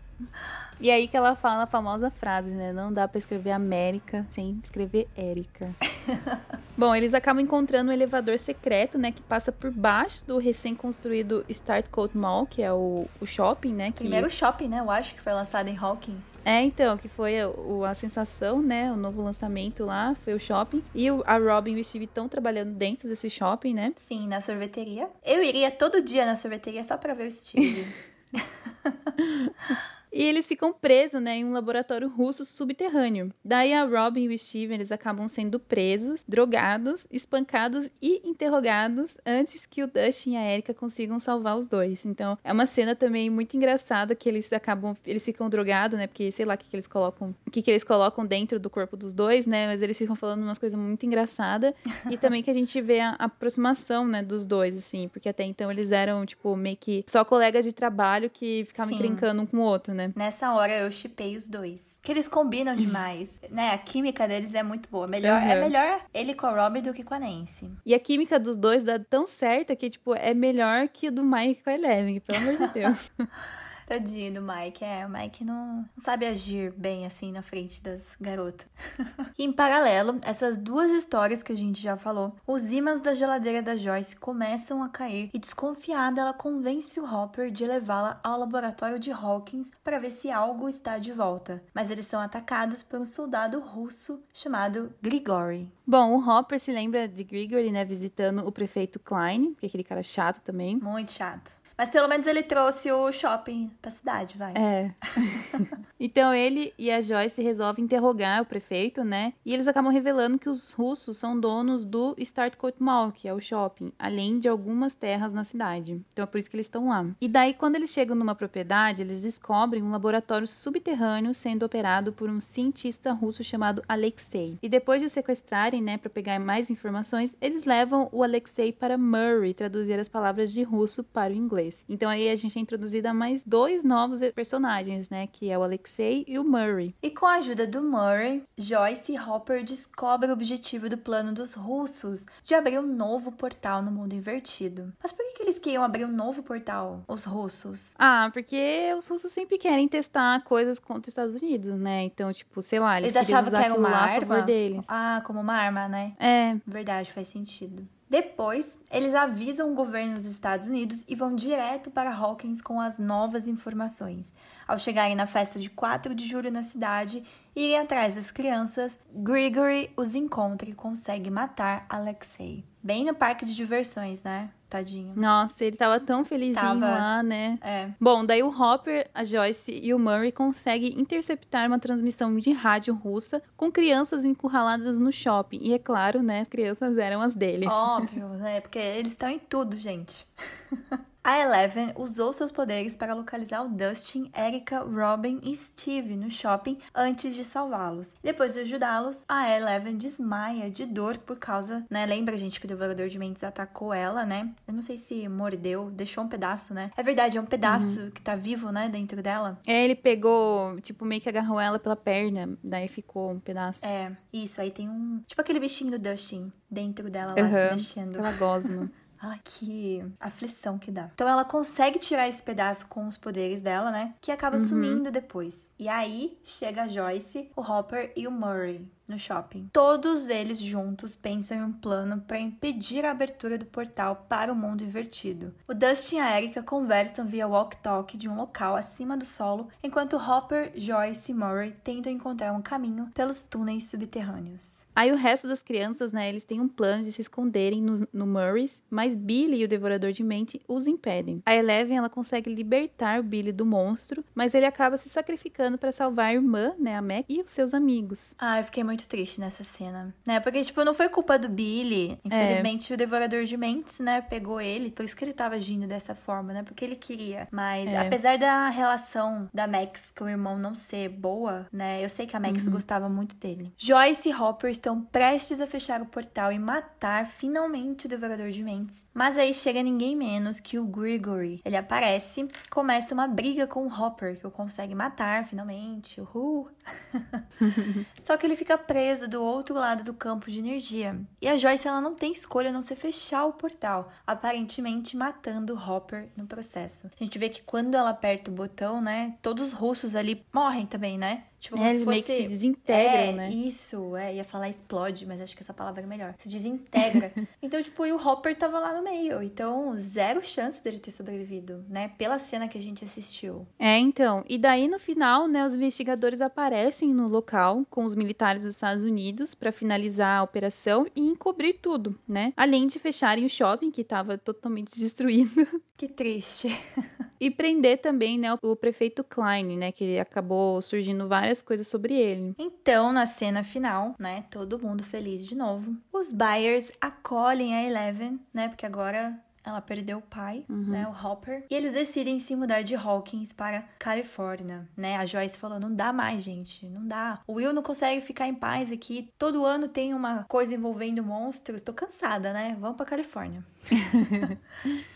E aí que ela fala a famosa frase, né? Não dá para escrever América sem escrever Érica. Bom, eles acabam encontrando um elevador secreto, né? Que passa por baixo do recém-construído Start Coat Mall, que é o, o shopping, né? Que... Primeiro shopping, né? Eu acho que foi lançado em Hawkins. É, então, que foi a, a sensação, né? O novo lançamento lá foi o shopping. E o, a Robin e o Steve estão trabalhando dentro desse shopping, né? Sim, na sorveteria. Eu iria todo dia na sorveteria só pra ver o Steve. E eles ficam presos, né, em um laboratório russo subterrâneo. Daí a Robin e o Steven, eles acabam sendo presos, drogados, espancados e interrogados antes que o Dustin e a Erika consigam salvar os dois. Então, é uma cena também muito engraçada que eles acabam, eles ficam drogados, né, porque sei lá o que, que eles colocam, o que, que eles colocam dentro do corpo dos dois, né, mas eles ficam falando umas coisas muito engraçadas e também que a gente vê a aproximação, né, dos dois, assim, porque até então eles eram, tipo, meio que só colegas de trabalho que ficavam Sim. encrencando um com o outro, né? Nessa hora eu chipei os dois. Que eles combinam demais, né? A química deles é muito boa. Melhor, uhum. É melhor ele com a Robbie do que com a Nancy. E a química dos dois dá tão certa que, tipo, é melhor que a do Mike com a Eleven, pelo amor de Deus. Tadinho do Mike. É, o Mike não, não sabe agir bem assim na frente das garotas. e em paralelo, essas duas histórias que a gente já falou, os ímãs da geladeira da Joyce começam a cair e desconfiada ela convence o Hopper de levá-la ao laboratório de Hawkins para ver se algo está de volta. Mas eles são atacados por um soldado russo chamado Grigory. Bom, o Hopper se lembra de Grigory, né, visitando o prefeito Klein, que é aquele cara chato também. Muito chato. Mas pelo menos ele trouxe o shopping pra cidade, vai. É. então ele e a Joyce resolvem interrogar o prefeito, né? E eles acabam revelando que os russos são donos do Startcourt Mall, que é o shopping, além de algumas terras na cidade. Então é por isso que eles estão lá. E daí, quando eles chegam numa propriedade, eles descobrem um laboratório subterrâneo sendo operado por um cientista russo chamado Alexei. E depois de o sequestrarem, né, para pegar mais informações, eles levam o Alexei para Murray traduzir as palavras de russo para o inglês. Então aí a gente é introduzida a mais dois novos personagens, né? Que é o Alexei e o Murray. E com a ajuda do Murray, Joyce e Hopper descobrem o objetivo do plano dos russos de abrir um novo portal no mundo invertido. Mas por que, que eles queriam abrir um novo portal, os russos? Ah, porque os russos sempre querem testar coisas contra os Estados Unidos, né? Então, tipo, sei lá, eles, eles achavam que era uma arma? deles. Ah, como uma arma, né? É. Verdade, faz sentido. Depois, eles avisam o governo dos Estados Unidos e vão direto para Hawkins com as novas informações. Ao chegarem na festa de 4 de julho na cidade e irem atrás das crianças, Grigory os encontra e consegue matar Alexei. Bem no parque de diversões, né? Tadinho. Nossa, ele tava tão felizinho tava. lá, né? É. Bom, daí o Hopper, a Joyce e o Murray conseguem interceptar uma transmissão de rádio russa com crianças encurraladas no shopping. E é claro, né? As crianças eram as deles. Óbvio, né? Porque eles estão em tudo, gente. A Eleven usou seus poderes para localizar o Dustin, Erika, Robin e Steve no shopping antes de salvá-los. Depois de ajudá-los, a Eleven desmaia de dor por causa, né? Lembra, gente, que o Devorador de Mentes atacou ela, né? Eu não sei se mordeu, deixou um pedaço, né? É verdade, é um pedaço uhum. que tá vivo, né, dentro dela. É, ele pegou, tipo, meio que agarrou ela pela perna, daí ficou um pedaço. É, isso, aí tem um. Tipo aquele bichinho do Dustin dentro dela lá uhum, se mexendo. Aquela gosma. Ai, que aflição que dá. Então ela consegue tirar esse pedaço com os poderes dela, né? Que acaba uhum. sumindo depois. E aí chega a Joyce, o Hopper e o Murray no shopping. Todos eles juntos pensam em um plano para impedir a abertura do portal para o mundo invertido. O Dustin e a Erika conversam via walk-talk de um local acima do solo, enquanto Hopper, Joyce e Murray tentam encontrar um caminho pelos túneis subterrâneos. Aí o resto das crianças, né, eles têm um plano de se esconderem no, no Murray's, mas Billy e o Devorador de Mente os impedem. A Eleven, ela consegue libertar o Billy do monstro, mas ele acaba se sacrificando para salvar a irmã, né, a Mac, e os seus amigos. Ah, eu fiquei muito muito triste nessa cena, né? Porque, tipo, não foi culpa do Billy. Infelizmente, é. o Devorador de Mentes, né, pegou ele. Por isso que ele tava agindo dessa forma, né? Porque ele queria. Mas, é. apesar da relação da Max com o irmão não ser boa, né? Eu sei que a Max uhum. gostava muito dele. Joyce e Hopper estão prestes a fechar o portal e matar finalmente o Devorador de Mentes. Mas aí chega ninguém menos que o Gregory. Ele aparece, começa uma briga com o Hopper, que o consegue matar finalmente. Uhul! Só que ele fica preso do outro lado do campo de energia. E a Joyce ela não tem escolha a não ser fechar o portal, aparentemente matando Hopper no processo. A gente vê que quando ela aperta o botão, né, todos os russos ali morrem também, né? Tipo, como é, se fosse... meio que se desintegram, é, né? Isso, é, ia falar explode, mas acho que essa palavra é melhor. Se desintegra. então, tipo, e o Hopper tava lá no meio. Então, zero chance dele ter sobrevivido, né? Pela cena que a gente assistiu. É, então. E daí, no final, né, os investigadores aparecem no local com os militares dos Estados Unidos para finalizar a operação e encobrir tudo, né? Além de fecharem o shopping, que tava totalmente destruído. Que triste. e prender também, né, o prefeito Klein, né, que acabou surgindo várias coisas sobre ele. Então, na cena final, né, todo mundo feliz de novo. Os Byers acolhem a Eleven, né, porque agora ela perdeu o pai, uhum. né, o Hopper, e eles decidem se mudar de Hawkins para Califórnia, né? A Joyce falou: "Não dá mais, gente, não dá. O Will não consegue ficar em paz aqui. Todo ano tem uma coisa envolvendo monstros. Tô cansada, né? Vamos para Califórnia."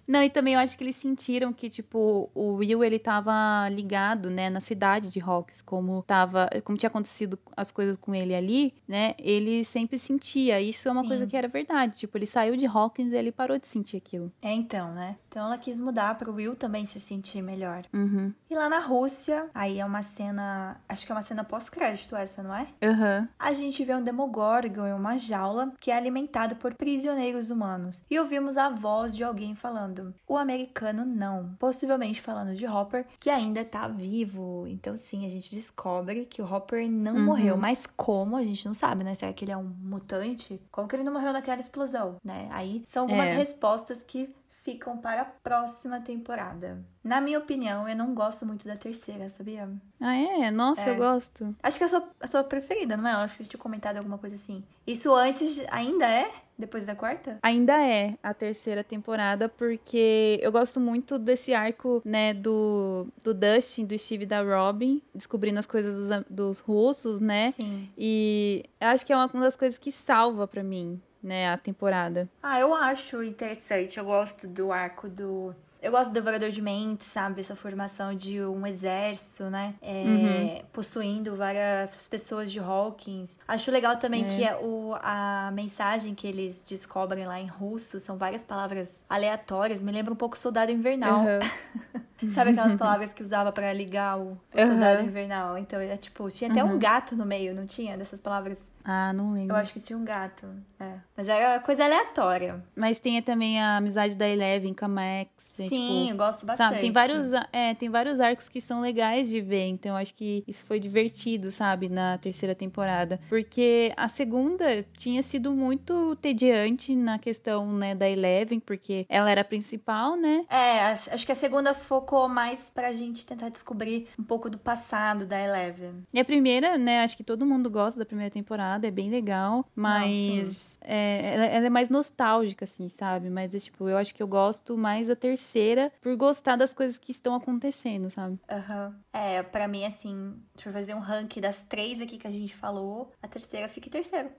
Não, e também eu acho que eles sentiram que, tipo, o Will, ele tava ligado, né, na cidade de Hawks, como tava, como tinha acontecido as coisas com ele ali, né, ele sempre sentia, isso é uma Sim. coisa que era verdade, tipo, ele saiu de Hawkins e ele parou de sentir aquilo. É, então, né, então ela quis mudar pro Will também se sentir melhor. Uhum. E lá na Rússia, aí é uma cena, acho que é uma cena pós-crédito essa, não é? Uhum. A gente vê um Demogorgon em uma jaula que é alimentado por prisioneiros humanos. E ouvimos a voz de alguém falando: o americano não. Possivelmente falando de Hopper, que ainda tá vivo. Então, sim, a gente descobre que o Hopper não uhum. morreu. Mas como a gente não sabe, né? Será que ele é um mutante? Como que ele não morreu naquela explosão, né? Aí são algumas é. respostas que ficam para a próxima temporada. Na minha opinião, eu não gosto muito da terceira, sabia? Ah, é? Nossa, é. eu gosto. Acho que é a sua, a sua preferida, não é? Eu acho que você tinha comentado alguma coisa assim. Isso antes ainda é? Depois da quarta? Ainda é a terceira temporada, porque eu gosto muito desse arco, né, do, do Dustin, do Steve e da Robin, descobrindo as coisas dos, dos russos, né? Sim. E acho que é uma das coisas que salva para mim, né, a temporada. Ah, eu acho interessante. Eu gosto do arco do eu gosto do Devorador de Mentes, sabe? Essa formação de um exército, né? É, uhum. Possuindo várias pessoas de Hawkins. Acho legal também é. que é o, a mensagem que eles descobrem lá em russo são várias palavras aleatórias. Me lembra um pouco Soldado Invernal. Uhum. sabe aquelas palavras que usava para ligar o, o uhum. Soldado Invernal? Então, é tipo, tinha até um uhum. gato no meio, não tinha? Dessas palavras ah, não lembro. Eu acho que tinha um gato. É. Mas era coisa aleatória. Mas tem também a amizade da Eleven com a Max. Sim, tipo, eu gosto bastante. Sabe, tem vários, é, tem vários arcos que são legais de ver. Então eu acho que isso foi divertido, sabe, na terceira temporada. Porque a segunda tinha sido muito tediante na questão, né, da Eleven, porque ela era a principal, né? É, acho que a segunda focou mais pra gente tentar descobrir um pouco do passado da Eleven. E a primeira, né, acho que todo mundo gosta da primeira temporada temporada, é bem legal, mas é, ela, ela, é mais nostálgica, assim, sabe? Mas, é, tipo, eu acho que eu gosto mais da terceira por gostar das coisas que estão acontecendo, sabe? Aham. Uhum. É, pra mim, assim, deixa eu fazer um ranking das três aqui que a gente falou, a terceira fica em terceiro.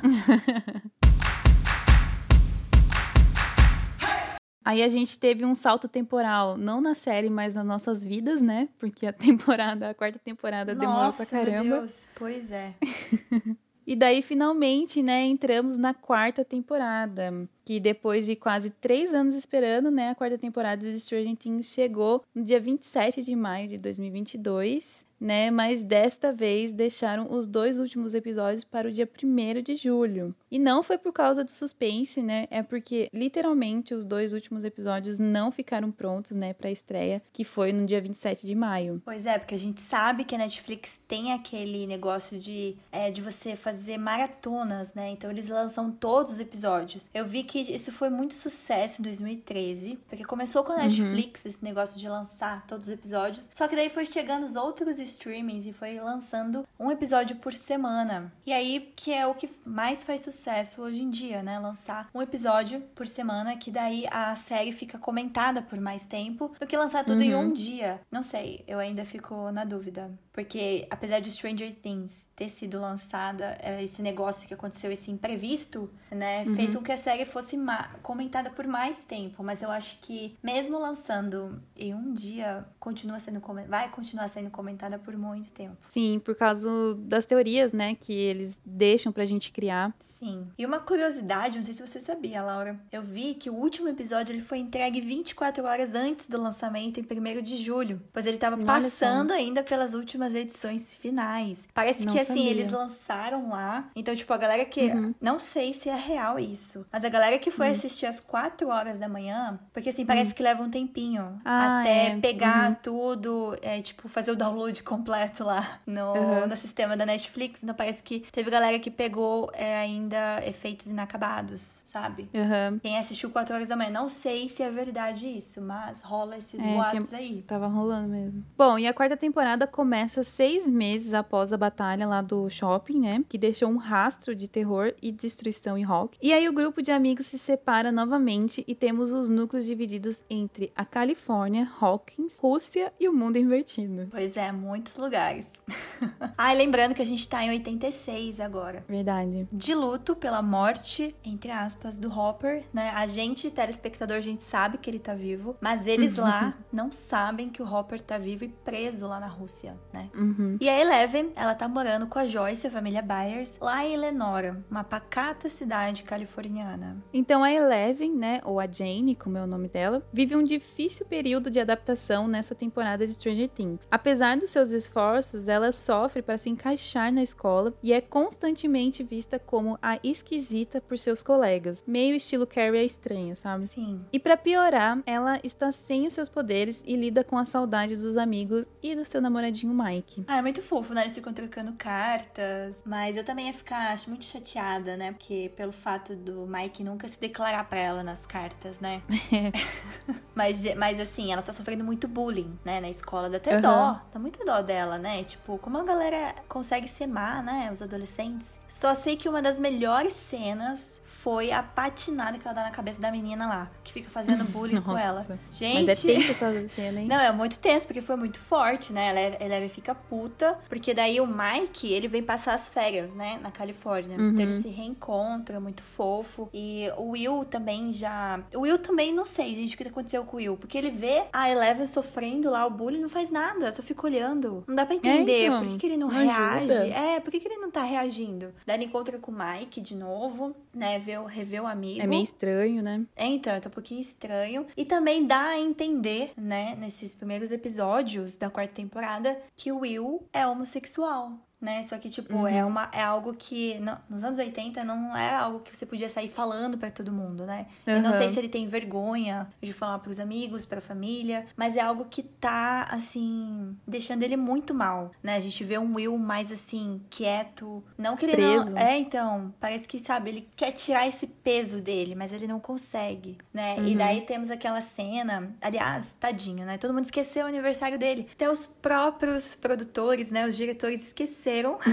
Aí a gente teve um salto temporal, não na série, mas nas nossas vidas, né? Porque a temporada, a quarta temporada Nossa, demorou pra caramba. Meu Deus, pois é. e daí, finalmente, né, entramos na quarta temporada. Que depois de quase três anos esperando, né, a quarta temporada de Stranger Things chegou no dia 27 de maio de 2022, né? Mas desta vez deixaram os dois últimos episódios para o dia 1 de julho. E não foi por causa do suspense, né? É porque literalmente os dois últimos episódios não ficaram prontos, né, pra estreia, que foi no dia 27 de maio. Pois é, porque a gente sabe que a Netflix tem aquele negócio de, é, de você fazer maratonas, né? Então eles lançam todos os episódios. Eu vi que isso foi muito sucesso em 2013, porque começou com a Netflix uhum. esse negócio de lançar todos os episódios. Só que daí foi chegando os outros streamings e foi lançando um episódio por semana. E aí que é o que mais faz sucesso hoje em dia, né? Lançar um episódio por semana, que daí a série fica comentada por mais tempo do que lançar tudo uhum. em um dia. Não sei, eu ainda fico na dúvida. Porque apesar de Stranger Things ter sido lançada, é, esse negócio que aconteceu, esse imprevisto, né, uhum. fez com que a série fosse comentada por mais tempo. Mas eu acho que, mesmo lançando em um dia, continua sendo vai continuar sendo comentada por muito tempo. Sim, por causa das teorias, né, que eles deixam pra gente criar. Sim. E uma curiosidade, não sei se você sabia, Laura. Eu vi que o último episódio ele foi entregue 24 horas antes do lançamento, em 1 de julho. Pois ele estava passando ainda pelas últimas edições finais. Parece não que assim, sabia. eles lançaram lá. Então, tipo, a galera que. Uhum. Não sei se é real isso. Mas a galera que foi uhum. assistir às 4 horas da manhã. Porque assim, parece uhum. que leva um tempinho. Ah, até é. pegar uhum. tudo. É, tipo, fazer o download completo lá no, no sistema da Netflix. Então parece que teve galera que pegou é, ainda ainda efeitos inacabados, sabe? Uhum. Quem assistiu 4 horas da manhã, não sei se é verdade isso, mas rola esses é, boatos aí. Tava rolando mesmo. Bom, e a quarta temporada começa seis meses após a batalha lá do shopping, né? Que deixou um rastro de terror e destruição em Rock. E aí o grupo de amigos se separa novamente e temos os núcleos divididos entre a Califórnia, Hawkins, Rússia e o mundo invertido. Pois é, muitos lugares. ah, lembrando que a gente tá em 86 agora. Verdade. De luto luto pela morte, entre aspas, do Hopper, né? A gente, telespectador, a gente sabe que ele tá vivo, mas eles lá não sabem que o Hopper tá vivo e preso lá na Rússia, né? Uhum. E a Eleven, ela tá morando com a Joyce, a família Byers, lá em Eleonora, uma pacata cidade californiana. Então a Eleven, né, ou a Jane, como é o nome dela, vive um difícil período de adaptação nessa temporada de Stranger Things. Apesar dos seus esforços, ela sofre para se encaixar na escola e é constantemente vista como a a esquisita por seus colegas. Meio estilo Carrie a estranha, sabe? Sim. E para piorar, ela está sem os seus poderes e lida com a saudade dos amigos e do seu namoradinho Mike. Ah, é muito fofo, né? Eles ficam trocando cartas. Mas eu também ia ficar acho, muito chateada, né? Porque pelo fato do Mike nunca se declarar pra ela nas cartas, né? mas, mas assim, ela tá sofrendo muito bullying, né? Na escola. Dá até uhum. dó. Dá muita dó dela, né? Tipo, como a galera consegue ser má, né? Os adolescentes. Só sei que uma das melhores cenas foi a patinada que ela dá na cabeça da menina lá, que fica fazendo bullying com ela. Gente. Mas é tenso essa cena, hein? Não, é muito tenso, porque foi muito forte, né? Ela, é, ela fica puta, porque daí o Mike, ele vem passar as férias, né? Na Califórnia. Uhum. Então ele se reencontra, muito fofo. E o Will também já. O Will também, não sei, gente, o que aconteceu com o Will. Porque ele vê a Eleven sofrendo lá o bullying não faz nada, só fica olhando. Não dá pra entender é, então, por que, que ele não, não reage. Ajuda. É, por que, que ele não tá reagindo? Daí ele encontra com o Mike de novo, né? Vê, rever o amigo. É meio estranho, né? É, então, tá um pouquinho estranho. E também dá a entender, né, nesses primeiros episódios da quarta temporada, que o Will é homossexual né? Só que, tipo, é uhum. é, uma, é algo que no, nos anos 80 não é algo que você podia sair falando para todo mundo, né? Uhum. Eu não sei se ele tem vergonha de falar pros amigos, pra família, mas é algo que tá, assim, deixando ele muito mal, né? A gente vê um Will mais, assim, quieto. Não que ele Preso. não. É, então, parece que, sabe, ele quer tirar esse peso dele, mas ele não consegue, né? Uhum. E daí temos aquela cena, aliás, tadinho, né? Todo mundo esqueceu o aniversário dele. Até os próprios produtores, né? Os diretores esqueceram aconteceram.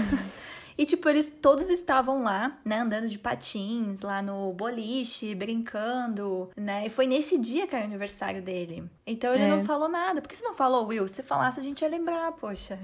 E, tipo, eles todos estavam lá, né, andando de patins, lá no boliche, brincando, né? E foi nesse dia que era o aniversário dele. Então ele é. não falou nada. Por que você não falou, Will? Se falasse, a gente ia lembrar, poxa.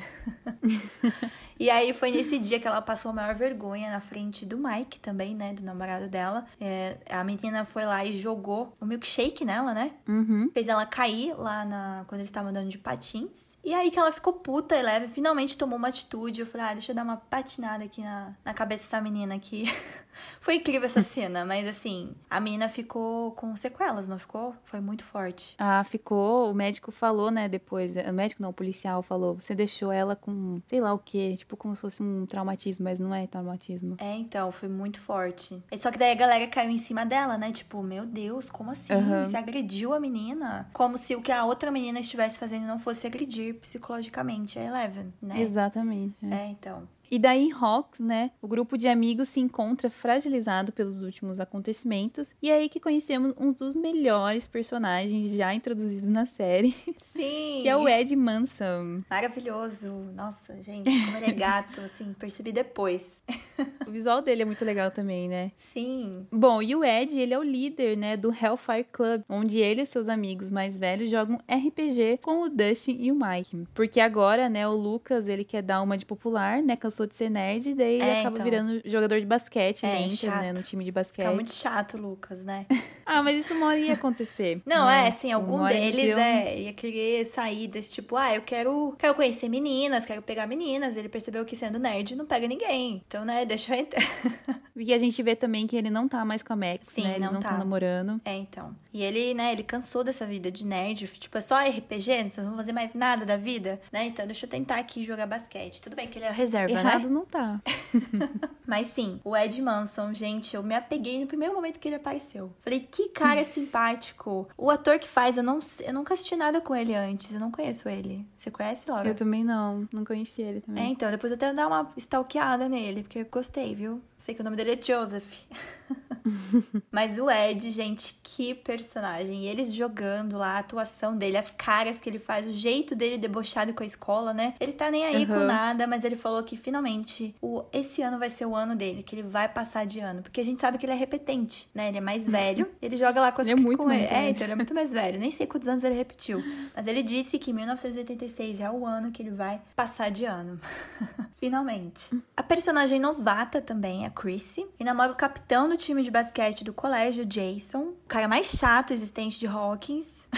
e aí foi nesse dia que ela passou a maior vergonha na frente do Mike também, né? Do namorado dela. É, a menina foi lá e jogou o milkshake nela, né? Uhum. Fez ela cair lá na. quando eles estavam andando de patins. E aí que ela ficou puta, Eleven finalmente tomou uma atitude. Eu falei, ah, deixa eu dar uma patinada aqui na, na cabeça dessa menina aqui. Foi incrível essa cena, mas assim, a menina ficou com sequelas, não ficou? Foi muito forte. Ah, ficou. O médico falou, né, depois. O médico não, o policial falou. Você deixou ela com sei lá o quê. Tipo, como se fosse um traumatismo, mas não é traumatismo. É, então, foi muito forte. Só que daí a galera caiu em cima dela, né? Tipo, meu Deus, como assim? Uhum. Você agrediu a menina? Como se o que a outra menina estivesse fazendo não fosse agredir psicologicamente a Eleven, né? Exatamente. É, é então. E daí em Hawks, né, o grupo de amigos se encontra fragilizado pelos últimos acontecimentos. E é aí que conhecemos um dos melhores personagens já introduzidos na série. Sim! que é o Ed Manson. Maravilhoso! Nossa, gente, como ele é gato, assim, percebi depois. o visual dele é muito legal também, né? Sim. Bom, e o Ed, ele é o líder, né, do Hellfire Club, onde ele e seus amigos mais velhos jogam RPG com o Dustin e o Mike. Porque agora, né, o Lucas, ele quer dar uma de popular, né, cansou de ser nerd, e daí ele É, acaba então. virando jogador de basquete, É, ele entra, chato. né, no time de basquete. Fica muito chato, Lucas, né? Ah, mas isso uma hora ia acontecer. Não, né? é, assim, algum deles iam- é, ia querer sair desse tipo, ah, eu quero, quero conhecer meninas, quero pegar meninas. Ele percebeu que sendo nerd não pega ninguém. Então, né, deixa eu entrar. E a gente vê também que ele não tá mais com a Max, Sim, né? Eles não não tá. estão namorando. É, então. E ele, né, ele cansou dessa vida de nerd. Tipo, é só RPG, vocês vão fazer mais nada da vida, né? Então, deixa eu tentar aqui jogar basquete. Tudo bem que ele é reserva, Errado né? não tá. Mas sim, o Ed Manson, gente, eu me apeguei no primeiro momento que ele apareceu. Falei, que cara simpático. O ator que faz, eu não eu nunca assisti nada com ele antes. Eu não conheço ele. Você conhece, Laura? Eu também não. Não conheci ele É, também. então, depois eu que dar uma stalkeada nele, porque eu gostei, viu? Sei que o nome dele é Joseph. Mas o Ed, gente, que personagem. E eles jogando lá, a atuação dele, as caras que ele faz, o jeito dele debochado com a escola, né? Ele tá nem aí com Uhum. nada, mas ele falou que finalmente o, esse ano vai ser o ano dele, que ele vai passar de ano. Porque a gente sabe que ele é repetente, né? Ele é mais velho, ele joga lá com as Ele é muito com mais ele. É, velho. então ele é muito mais velho. Nem sei quantos anos ele repetiu. Mas ele disse que 1986 é o ano que ele vai passar de ano. Finalmente. A personagem novata também é a Chrissy. E namora o capitão do time de basquete do colégio, Jason. O cara mais chato existente de Hawkins.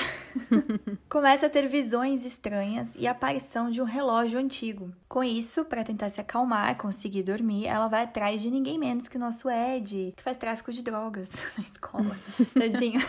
Começa a ter visões estranhas e a aparição de um relógio antigo. Com isso, para tentar se acalmar, conseguir dormir, ela vai atrás de ninguém menos que o nosso Ed, que faz tráfico de drogas na escola. Tadinho.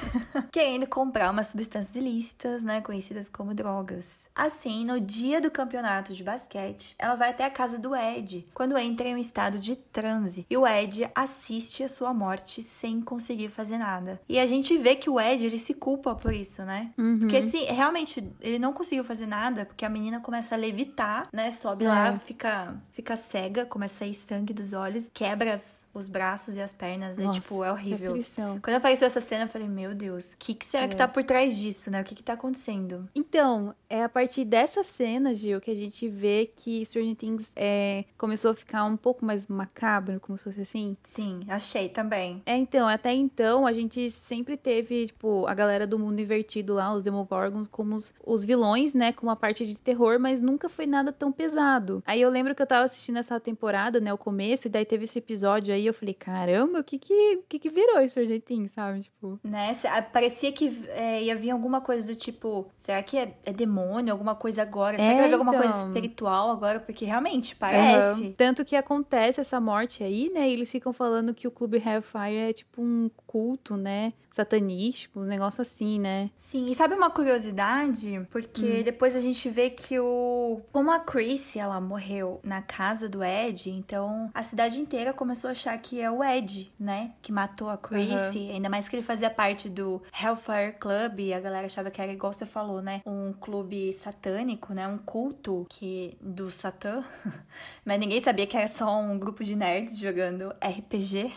Querendo comprar umas substâncias ilícitas, né, conhecidas como drogas. Assim, no dia do campeonato de basquete, ela vai até a casa do Ed, quando entra em um estado de transe. E o Ed assiste a sua morte sem conseguir fazer nada. E a gente vê que o Ed, ele se culpa por isso, né? Uhum. Porque se realmente ele não conseguiu fazer nada, porque a menina começa a levitar, né? Sobe É. lá, fica, fica cega, começa a sair sangue dos olhos, quebra as- os braços e as pernas. é Nossa, tipo, é horrível. que. Quando apareceu essa cena, eu falei, meu Deus, o que, que será que É. tá por trás disso, né? O que que tá acontecendo? Então, é a partir dessa cena, Gil, que a gente vê que Stranger Things é, começou a ficar um pouco mais macabro, como se fosse assim. Sim, achei também. É, então, até então a gente sempre teve, tipo, a galera do mundo invertido lá, os Demogorgons, como os, os vilões, né, com uma parte de terror, mas nunca foi nada tão pesado. Aí eu lembro que eu tava assistindo essa temporada, né, o começo, e daí teve esse episódio aí, eu falei, caramba, o que que, o que, que virou Stranger Things, sabe? Tipo, Né? Parecia que é, ia vir alguma coisa do tipo, será que é, é demônio, alguma coisa agora? Será É, que vai vir alguma coisa então. espiritual agora? Porque realmente parece. Aham. Tanto que acontece essa morte aí, né? E eles ficam falando que o Clube Hellfire é tipo um culto, né? Satanístico, um negócio assim, né? Sim, e sabe uma curiosidade? Porque Hum. depois a gente vê que o. Como a Chrissy, ela morreu na casa do Ed, então a cidade inteira começou a achar que é o Ed, né? Que matou a Chrissy. Ainda mais que ele fazia parte do Hellfire Club, e a galera achava que era igual você falou, né? Um clube satânico, né? Um culto que do Satã. Mas ninguém sabia que era só um grupo de nerds jogando RPG.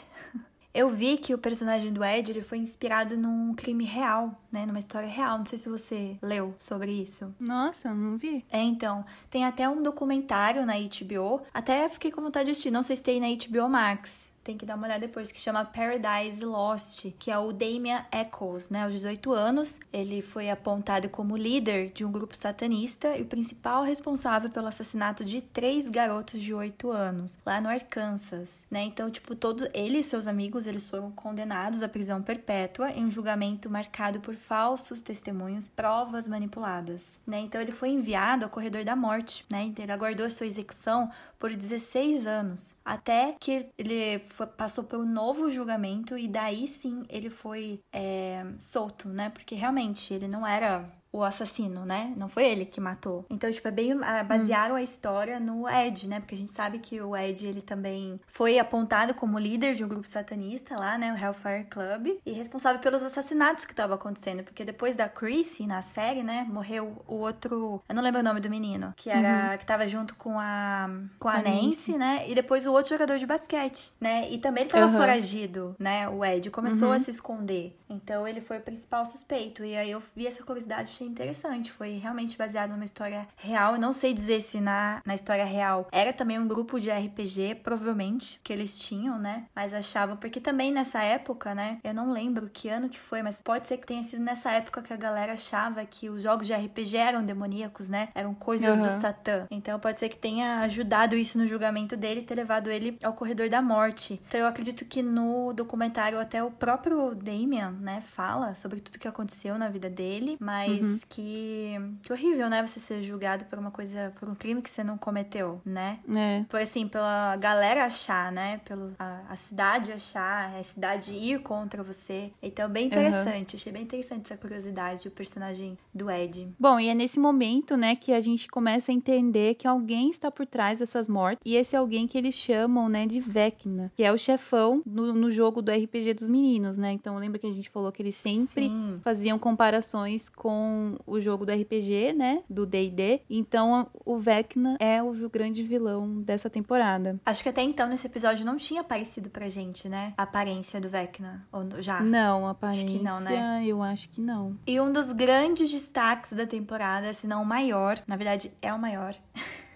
Eu vi que o personagem do Ed ele foi inspirado num crime real, né? Numa história real. Não sei se você leu sobre isso. Nossa, não vi. É, então. Tem até um documentário na HBO. Até fiquei com vontade de assistir. Não sei se tem na HBO Max. Tem que dar uma olhada depois, que chama Paradise Lost, que é o Damian Eccles, né? Aos 18 anos, ele foi apontado como líder de um grupo satanista e o principal responsável pelo assassinato de três garotos de 8 anos, lá no Arkansas, né? Então, tipo, todos ele e seus amigos, eles foram condenados à prisão perpétua em um julgamento marcado por falsos testemunhos, provas manipuladas, né? Então, ele foi enviado ao corredor da morte, né? Ele aguardou a sua execução por 16 anos, até que ele passou por um novo julgamento e daí sim ele foi é, solto, né? Porque realmente ele não era o assassino, né? Não foi ele que matou. Então, tipo, é bem. Uh, basearam hum. a história no Ed, né? Porque a gente sabe que o Ed, ele também foi apontado como líder de um grupo satanista lá, né? O Hellfire Club. E responsável pelos assassinatos que estavam acontecendo. Porque depois da Chrissy, na série, né? Morreu o outro. Eu não lembro o nome do menino. Que era. Uhum. Que tava junto com a. Com a, a Nancy, Nancy, né? E depois o outro jogador de basquete, né? E também ele tava uhum. foragido, né? O Ed começou uhum. a se esconder. Então ele foi o principal suspeito. E aí eu vi essa curiosidade, achei interessante. Foi realmente baseado numa história real. Eu não sei dizer se na, na história real era também um grupo de RPG, provavelmente, que eles tinham, né? Mas achavam, porque também nessa época, né? Eu não lembro que ano que foi, mas pode ser que tenha sido nessa época que a galera achava que os jogos de RPG eram demoníacos, né? Eram coisas uhum. do Satã. Então pode ser que tenha ajudado isso no julgamento dele e ter levado ele ao corredor da morte. Então eu acredito que no documentário até o próprio Damien né, fala sobre tudo que aconteceu na vida dele, mas uhum. que, que horrível, né, você ser julgado por uma coisa, por um crime que você não cometeu, né? É. Foi assim, pela galera achar, né, pelo a, a cidade achar, a cidade ir contra você. Então, bem interessante, uhum. achei bem interessante essa curiosidade, o personagem do Ed. Bom, e é nesse momento, né, que a gente começa a entender que alguém está por trás dessas mortes, e esse alguém que eles chamam, né, de Vecna, que é o chefão no, no jogo do RPG dos meninos, né? Então, lembra que a gente falou que eles sempre Sim. faziam comparações com o jogo do RPG, né? Do D&D. Então, o Vecna é o grande vilão dessa temporada. Acho que até então, nesse episódio, não tinha aparecido pra gente, né? A aparência do Vecna. Ou já? Não, a aparência... Acho que não, né? Eu acho que não. E um dos grandes destaques da temporada, se não o maior, na verdade, é o maior...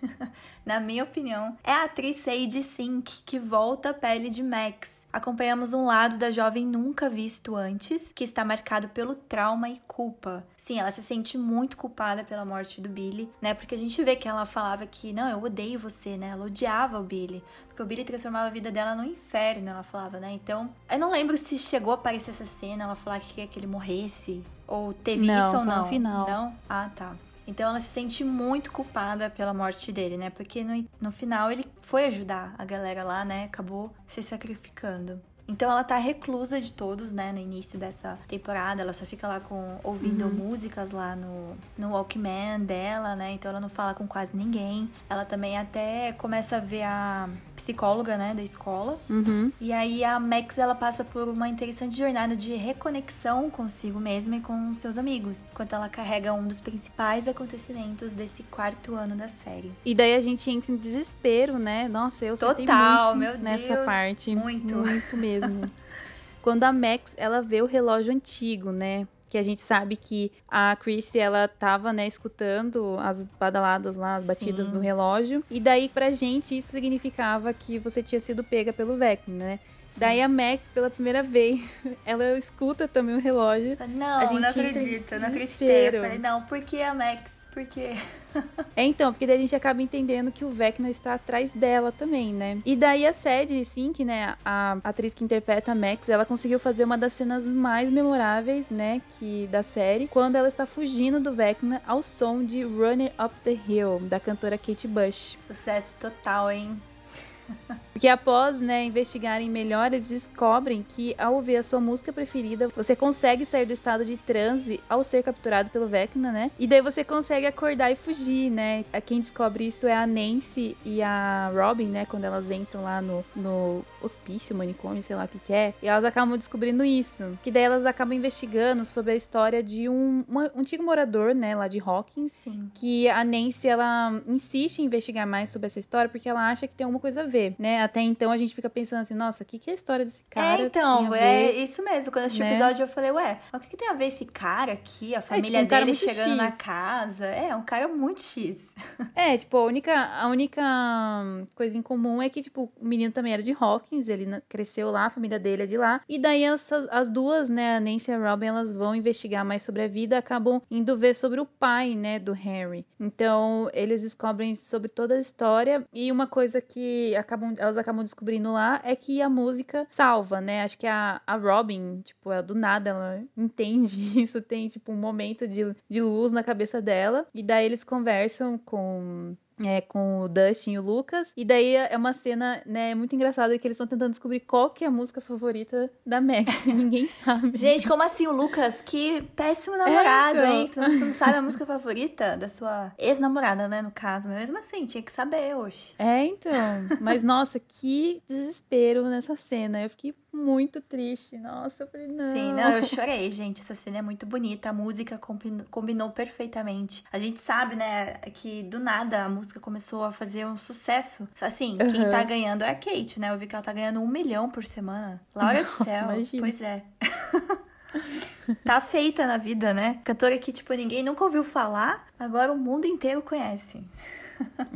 na minha opinião, é a atriz Sage Sink, que volta à pele de Max acompanhamos um lado da jovem nunca visto antes, que está marcado pelo trauma e culpa. Sim, ela se sente muito culpada pela morte do Billy, né? Porque a gente vê que ela falava que, não, eu odeio você, né? Ela odiava o Billy. Porque o Billy transformava a vida dela no inferno, ela falava, né? Então, eu não lembro se chegou a aparecer essa cena, ela falar que queria que ele morresse. Ou teve não, isso ou não. No final. Não? Ah, tá. Então ela se sente muito culpada pela morte dele, né? Porque no, no final ele foi ajudar a galera lá, né? Acabou se sacrificando. Então ela tá reclusa de todos, né, no início dessa temporada. Ela só fica lá com ouvindo uhum. músicas lá no, no Walkman dela, né? Então ela não fala com quase ninguém. Ela também até começa a ver a psicóloga, né, da escola. Uhum. E aí a Max ela passa por uma interessante jornada de reconexão consigo mesma e com seus amigos, enquanto ela carrega um dos principais acontecimentos desse quarto ano da série. E daí a gente entra em desespero, né? Nossa, eu Total, meu Deus, nessa parte. Muito. Muito mesmo. Quando a Max, ela vê o relógio antigo, né? que a gente sabe que a Chrissy, ela tava, né, escutando as badaladas lá, as batidas Sim. do relógio. E daí, pra gente, isso significava que você tinha sido pega pelo Vecna, né? Daí a Max, pela primeira vez, ela escuta também o relógio. Não, não acredito, não acreditei. Eu falei, não, por que a Max? Porque. é, então, porque daí a gente acaba entendendo que o Vecna está atrás dela também, né? E daí a Sadie Sink, né, a atriz que interpreta a Max, ela conseguiu fazer uma das cenas mais memoráveis, né, que da série, quando ela está fugindo do Vecna ao som de Running Up the Hill, da cantora Kate Bush. Sucesso total, hein? Porque após, né, investigarem melhor, eles descobrem que ao ouvir a sua música preferida, você consegue sair do estado de transe ao ser capturado pelo Vecna, né? E daí você consegue acordar e fugir, né? Quem descobre isso é a Nancy e a Robin, né? Quando elas entram lá no, no hospício, manicômio, sei lá o que, que é. E elas acabam descobrindo isso. Que daí elas acabam investigando sobre a história de um, um antigo morador, né, lá de Hawkins. Sim. Que a Nancy, ela insiste em investigar mais sobre essa história porque ela acha que tem alguma coisa a ver ver, né? Até então a gente fica pensando assim, nossa, o que, que é a história desse cara? É, então, é isso mesmo. Quando eu assisti o né? episódio, eu falei, ué, mas o que, que tem a ver esse cara aqui, a família tipo, um dele chegando X. na casa? É, um cara muito X. É, tipo, a única, a única hum, coisa em comum é que, tipo, o menino também era de Hawkins, ele cresceu lá, a família dele é de lá. E daí essas, as duas, né, a Nancy e a Robin, elas vão investigar mais sobre a vida, acabam indo ver sobre o pai, né, do Harry. Então, eles descobrem sobre toda a história e uma coisa que acabam, elas acabam descobrindo lá é que a música salva, né? Acho que a, a Robin, tipo, ela, do nada ela entende isso, tem, tipo, um momento de, de luz na cabeça dela. E daí eles conversam com é, com o Dustin e o Lucas. E daí é uma cena, né, muito engraçada que eles estão tentando descobrir qual que é a música favorita da Max. ninguém sabe. Gente, como assim o Lucas? Que péssimo namorado, então. hein? Não, tu não sabe a música favorita da sua ex-namorada, né, no caso. Mas mesmo assim, tinha que saber hoje. É, então. Mas, nossa, que desespero nessa cena. Eu fiquei muito triste. Nossa, eu falei, não. Sim, não, eu chorei, gente. Essa cena é muito bonita. A música combinou, combinou perfeitamente. A gente sabe, né, que do nada a música começou a fazer um sucesso. Assim, quem Aham. tá ganhando é a Kate, né? Eu vi que ela tá ganhando um milhão por semana. Laura do céu. imagina. Pois é. tá feita na vida, né? Cantora que, tipo, ninguém nunca ouviu falar, agora o mundo inteiro conhece.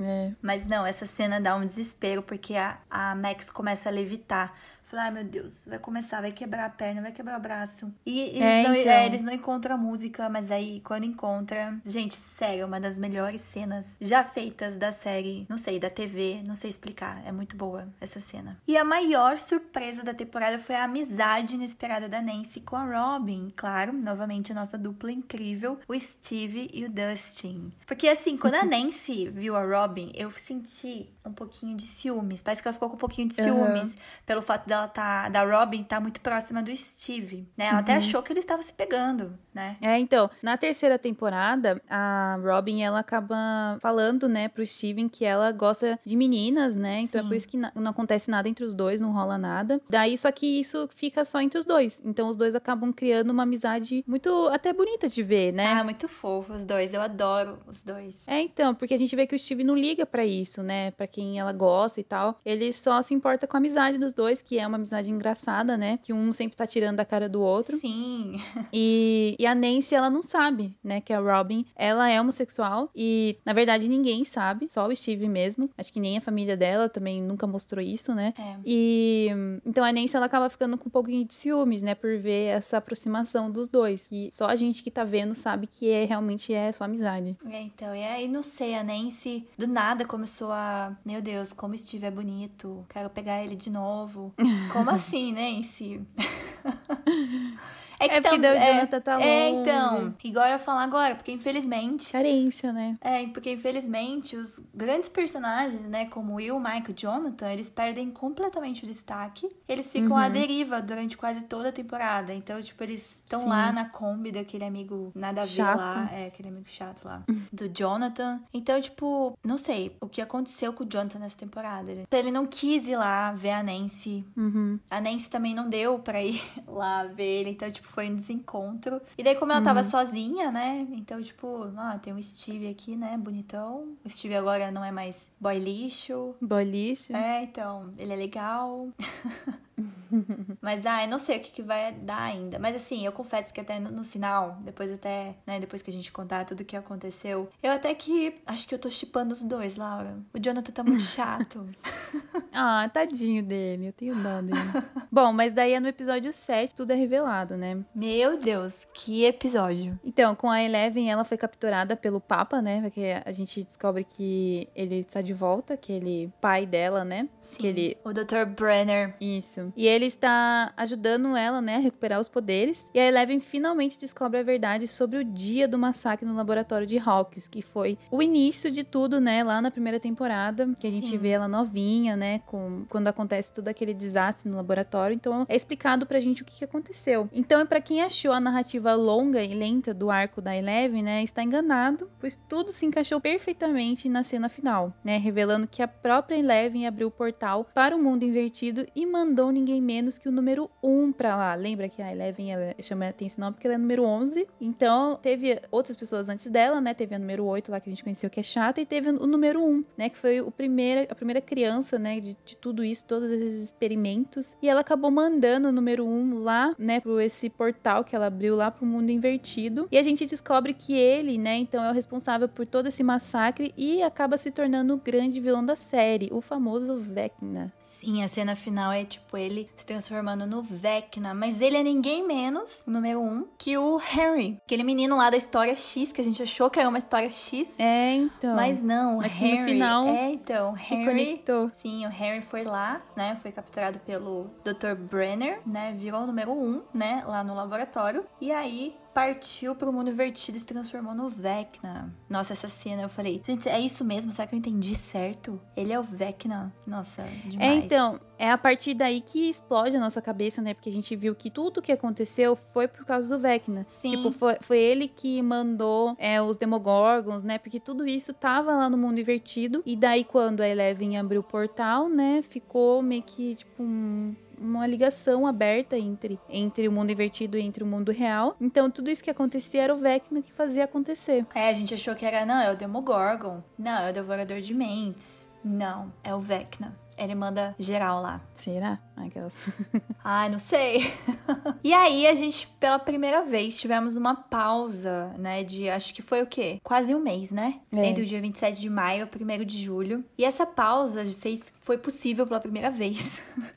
É. Mas não, essa cena dá um desespero, porque a, a Max começa a levitar. Fala, ai meu Deus, vai começar, vai quebrar a perna, vai quebrar o braço. E eles, É, não, então. é, eles não encontram a música, mas aí, quando encontra. Gente, sério, uma das melhores cenas já feitas da série, não sei, da TV, não sei explicar. É muito boa essa cena. E a maior surpresa da temporada foi a amizade inesperada da Nancy com a Robin. Claro, novamente a nossa dupla incrível, o Steve e o Dustin. Porque assim, quando a Nancy viu a Robin, eu senti um pouquinho de ciúmes. Parece que ela ficou com um pouquinho de ciúmes pelo fato dela tá, da Robin tá muito próxima do Steve, né? Ela até Uhum. achou que eles estavam se pegando, né? É, então, na terceira temporada, a Robin, ela acaba falando, né, pro Steven que ela gosta de meninas, né? Então Sim. é por isso que não acontece nada entre os dois, não rola nada. Daí, só que isso fica só entre os dois. Então os dois acabam criando uma amizade muito até bonita de ver, né? Ah, muito fofo os dois. Eu adoro os dois. É, então, porque a gente vê que o Steve não liga pra isso, né? Pra quem ela gosta e tal. Ele só se importa com a amizade dos dois, que é uma amizade engraçada, né? Que um sempre tá tirando da cara do outro. Sim. E, e a Nancy, ela não sabe, né? Que a Robin, ela é homossexual. E, na verdade, ninguém sabe. Só o Steve mesmo. Acho que nem a família dela também nunca mostrou isso, né? É. E então a Nancy ela acaba ficando com um pouquinho de ciúmes, né, por ver essa aproximação dos dois, que só a gente que tá vendo sabe que é realmente é só amizade. É, então, e aí, não sei, a Nancy do nada começou a. Meu Deus, como Steve é bonito, quero pegar ele de novo. Como assim, Nancy? É porque daí o Jonathan tá É, longe. então, igual eu ia falar agora, porque infelizmente. Carência, né? É, porque infelizmente os grandes personagens, né, como Will, Mike e Jonathan, eles perdem completamente o destaque. Eles ficam Uhum. à deriva durante quase toda a temporada. Então, tipo, eles estão lá na Kombi daquele amigo nada a ver Chato. lá. É, aquele amigo chato lá. do Jonathan. Então, tipo, não sei o que aconteceu com o Jonathan nessa temporada. Então, ele não quis ir lá ver a Nancy. Uhum. A Nancy também não deu pra ir lá ver ele, então, tipo, foi um desencontro. E daí, como ela tava sozinha, né? Então, tipo, ah, tem o Steve aqui, né? Bonitão. O Steve agora não é mais boy lixo. Boliche. É, então, ele é legal. Mas, ah, eu não sei o que, que vai dar ainda. Mas, assim, eu confesso que até no, no final, depois até, né, depois que a gente contar tudo o que aconteceu, eu até que acho que eu tô chipando os dois, Laura. O Jonathan tá muito chato. Ah, tadinho dele, eu tenho dó dele. Bom, mas daí é no episódio 7 tudo é revelado, né? Meu Deus, que episódio. Então, com a Eleven, ela foi capturada pelo Papa, né? Porque a gente descobre que ele está de volta, aquele pai dela, né? Que ele O Dr. Brenner. Isso. E ele está ajudando ela, né, a recuperar os poderes. E a Eleven finalmente descobre a verdade sobre o dia do massacre no laboratório de Hawkins, que foi o início de tudo, né, lá na primeira temporada, que a gente Sim. vê ela novinha, né, com quando acontece todo aquele desastre no laboratório. Então é explicado pra gente o que, que aconteceu. Então, para quem achou a narrativa longa e lenta do arco da Eleven, né, está enganado, pois tudo se encaixou perfeitamente na cena final, né, revelando que a própria Eleven abriu o portal para o mundo invertido e mandou ninguém menos que o número 1 pra lá. Lembra que a Eleven ela chama atenção porque ela é número 11. Então, teve outras pessoas antes dela, né? Teve a número 8 lá que a gente conheceu que é chata e teve o número 1, né, que foi o primeira, a primeira criança, né, de, de tudo isso, todos esses experimentos. E ela acabou mandando o número 1 lá, né, pro esse portal que ela abriu lá pro mundo invertido. E a gente descobre que ele, né, então é o responsável por todo esse massacre e acaba se tornando o grande vilão da série, o famoso Vecna. Sim, a cena final é tipo ele se transformando no Vecna, mas ele é ninguém menos, número um, que o Henry, aquele menino lá da história X, que a gente achou que era uma história X. É, então. Mas não, o Mas Henry. no final é, então, Henry. conectou. Sim, o Henry foi lá, né? Foi capturado pelo Dr. Brenner, né? Virou o número um, né? Lá no laboratório. E aí partiu pro mundo invertido e se transformou no Vecna. Nossa, essa cena eu falei, gente, é isso mesmo? Será que eu entendi certo? Ele é o Vecna. Nossa, É, demais. então, é a partir daí que explode a nossa cabeça, né? Porque a gente viu que tudo que aconteceu foi por causa do Vecna. Sim. Tipo, foi, foi ele que mandou é, os Demogorgons, né? Porque tudo isso tava lá no mundo invertido. E daí, quando a Eleven abriu o portal, né? Ficou meio que, tipo, um- uma ligação aberta entre, entre o mundo invertido e entre o mundo real. Então, tudo isso que acontecia era o Vecna que fazia acontecer. É, a gente achou que era, não, é o Demogorgon. Não, é o Devorador de Mentes. Não, é o Vecna. Ele manda geral lá. Será? Aquelas. Ai, não sei. e aí, a gente, pela primeira vez, tivemos uma pausa, né? De acho que foi o quê? Quase um mês, né? É. Entre o dia 27 de maio e o 1 de julho. E essa pausa fez, foi possível pela primeira vez.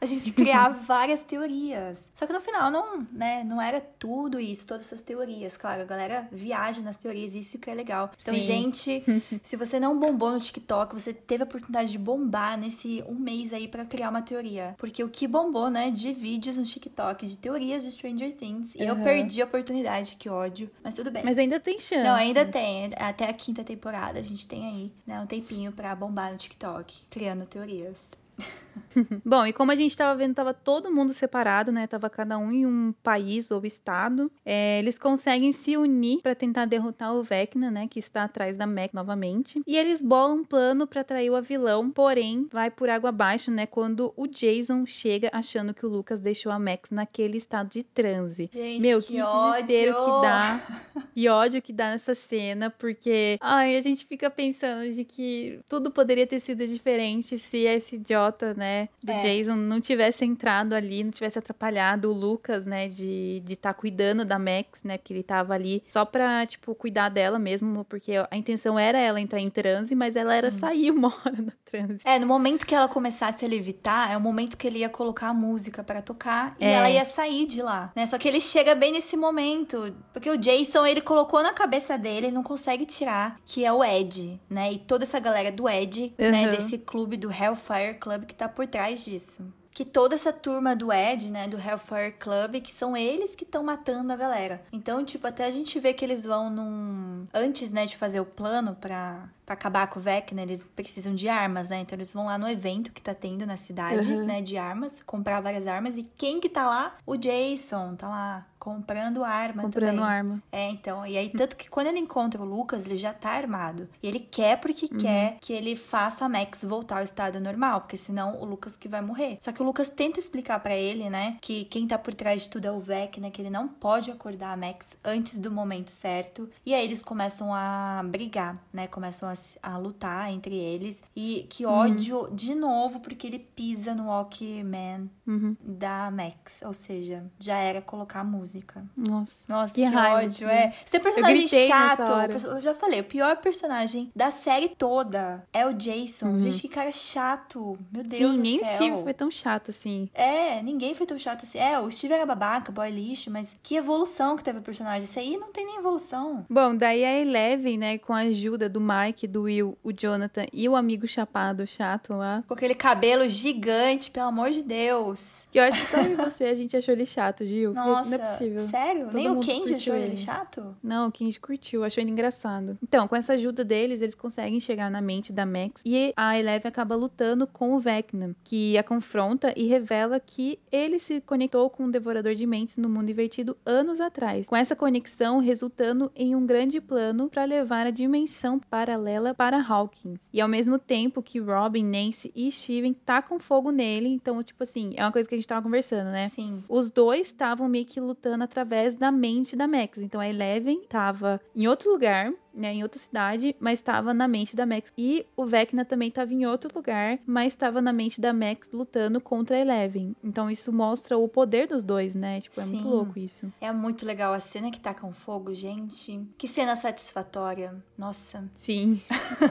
A gente criar várias teorias. Só que no final não, né, não era tudo isso, todas essas teorias. Claro, a galera viaja nas teorias, isso que é legal. Então, Sim. gente, se você não bombou no TikTok, você teve a oportunidade de bombar nesse um mês aí pra criar uma teoria. Porque o que bombou, né, de vídeos no TikTok, de teorias de Stranger Things. E eu perdi a oportunidade, que ódio. Mas tudo bem. Mas ainda tem chance. Não, ainda tem. Até a quinta temporada a gente tem aí, né, um tempinho pra bombar no TikTok, criando teorias. Bom, e como a gente tava vendo, tava todo mundo separado, né? Tava cada um em um país ou estado. É, eles conseguem se unir pra tentar derrotar o Vecna, né? Que está atrás da Mac novamente. E eles bolam um plano pra atrair o vilão, porém vai por água abaixo, né? Quando o Jason chega achando que o Lucas deixou a Max naquele estado de transe. Gente, Meu, que, que, desespero ódio! que dá. Que ódio que dá nessa cena, porque ai, a gente fica pensando de que tudo poderia ter sido diferente se esse idiota, né, do É. Jason não tivesse entrado ali, não tivesse atrapalhado o Lucas, né, de de estar cuidando da Max, né, porque ele tava ali só pra, tipo, cuidar dela mesmo, porque a intenção era ela entrar em transe, mas ela era Sim. sair uma hora da transe. É, no momento que ela começasse a levitar, é o momento que ele ia colocar a música pra tocar e É. ela ia sair de lá, né? Só que ele chega bem nesse momento, porque o Jason, ele colocou na cabeça dele, ele não consegue tirar, que é o Ed, né? E toda essa galera do Ed, né, Uhum. desse clube do Hellfire Club que tá por trás disso. Que toda essa turma do Ed, né, do Hellfire Club, que são eles que estão matando a galera. Então, tipo, até a gente vê que eles vão num. Antes, né, de fazer o plano pra, pra acabar com o Vecna, eles precisam de armas, né? Então eles vão lá no evento que tá tendo na cidade, Uhum. né, de armas, comprar várias armas. E quem que tá lá? O Jason tá lá comprando arma Comprando também. arma. É, então. E aí, tanto que quando ele encontra o Lucas, ele já tá armado. E ele quer porque Uhum. quer que ele faça a Max voltar ao estado normal, porque senão o Lucas que vai morrer. Só que o Lucas tenta explicar pra ele, né, que quem tá por trás de tudo é o Vec, né, que ele não pode acordar a Max antes do momento certo. E aí eles começam a brigar, né, começam a, a lutar entre eles. E que ódio, de novo, porque ele pisa no Walkman Uhum. da Max. Ou seja, já era colocar a música. Nossa. Nossa, Que que, raiva, ódio, né? é. Você tem personagem chato. Eu já falei, o pior personagem da série toda é o Jason. Gente, que cara chato. Meu Deus Uhum. Sim, nem do o céu. Steve foi tão chato assim. É, ninguém foi tão chato assim. É, o Steve era babaca, boy lixo, mas que evolução que teve o personagem. Esse aí não tem nem evolução. Bom, daí a Eleven, né, com a ajuda do Mike, do Will, o Jonathan e o amigo chapado chato lá. Com aquele cabelo gigante, pelo amor de Deus. Eu acho que só eu e você a gente achou ele chato, Gil. Nossa, não é possível. Sério? Todo Nem o Kenji achou ele ele. chato? Não, o Kenji curtiu, achou ele engraçado. Então, com essa ajuda deles, eles conseguem chegar na mente da Max e a Eleven acaba lutando com o Vecna, que a confronta e revela que ele se conectou com o Devorador de Mentes no mundo invertido anos atrás. Com essa conexão resultando em um grande plano para levar a dimensão paralela para Hawkins. E ao mesmo tempo que Robin, Nancy e Steven tacam fogo nele, então, tipo assim, é uma coisa que a gente tava conversando, né? Sim. Os dois estavam meio que lutando através da mente da Max. Então a Eleven tava em outro lugar, né, em outra cidade, mas estava na mente da Max. E o Vecna também estava em outro lugar, mas estava na mente da Max lutando contra a Eleven. Então isso mostra o poder dos dois, né? Tipo, é muito Sim. louco isso. É muito legal a cena que tacam fogo, gente. Que cena satisfatória. Nossa. Sim.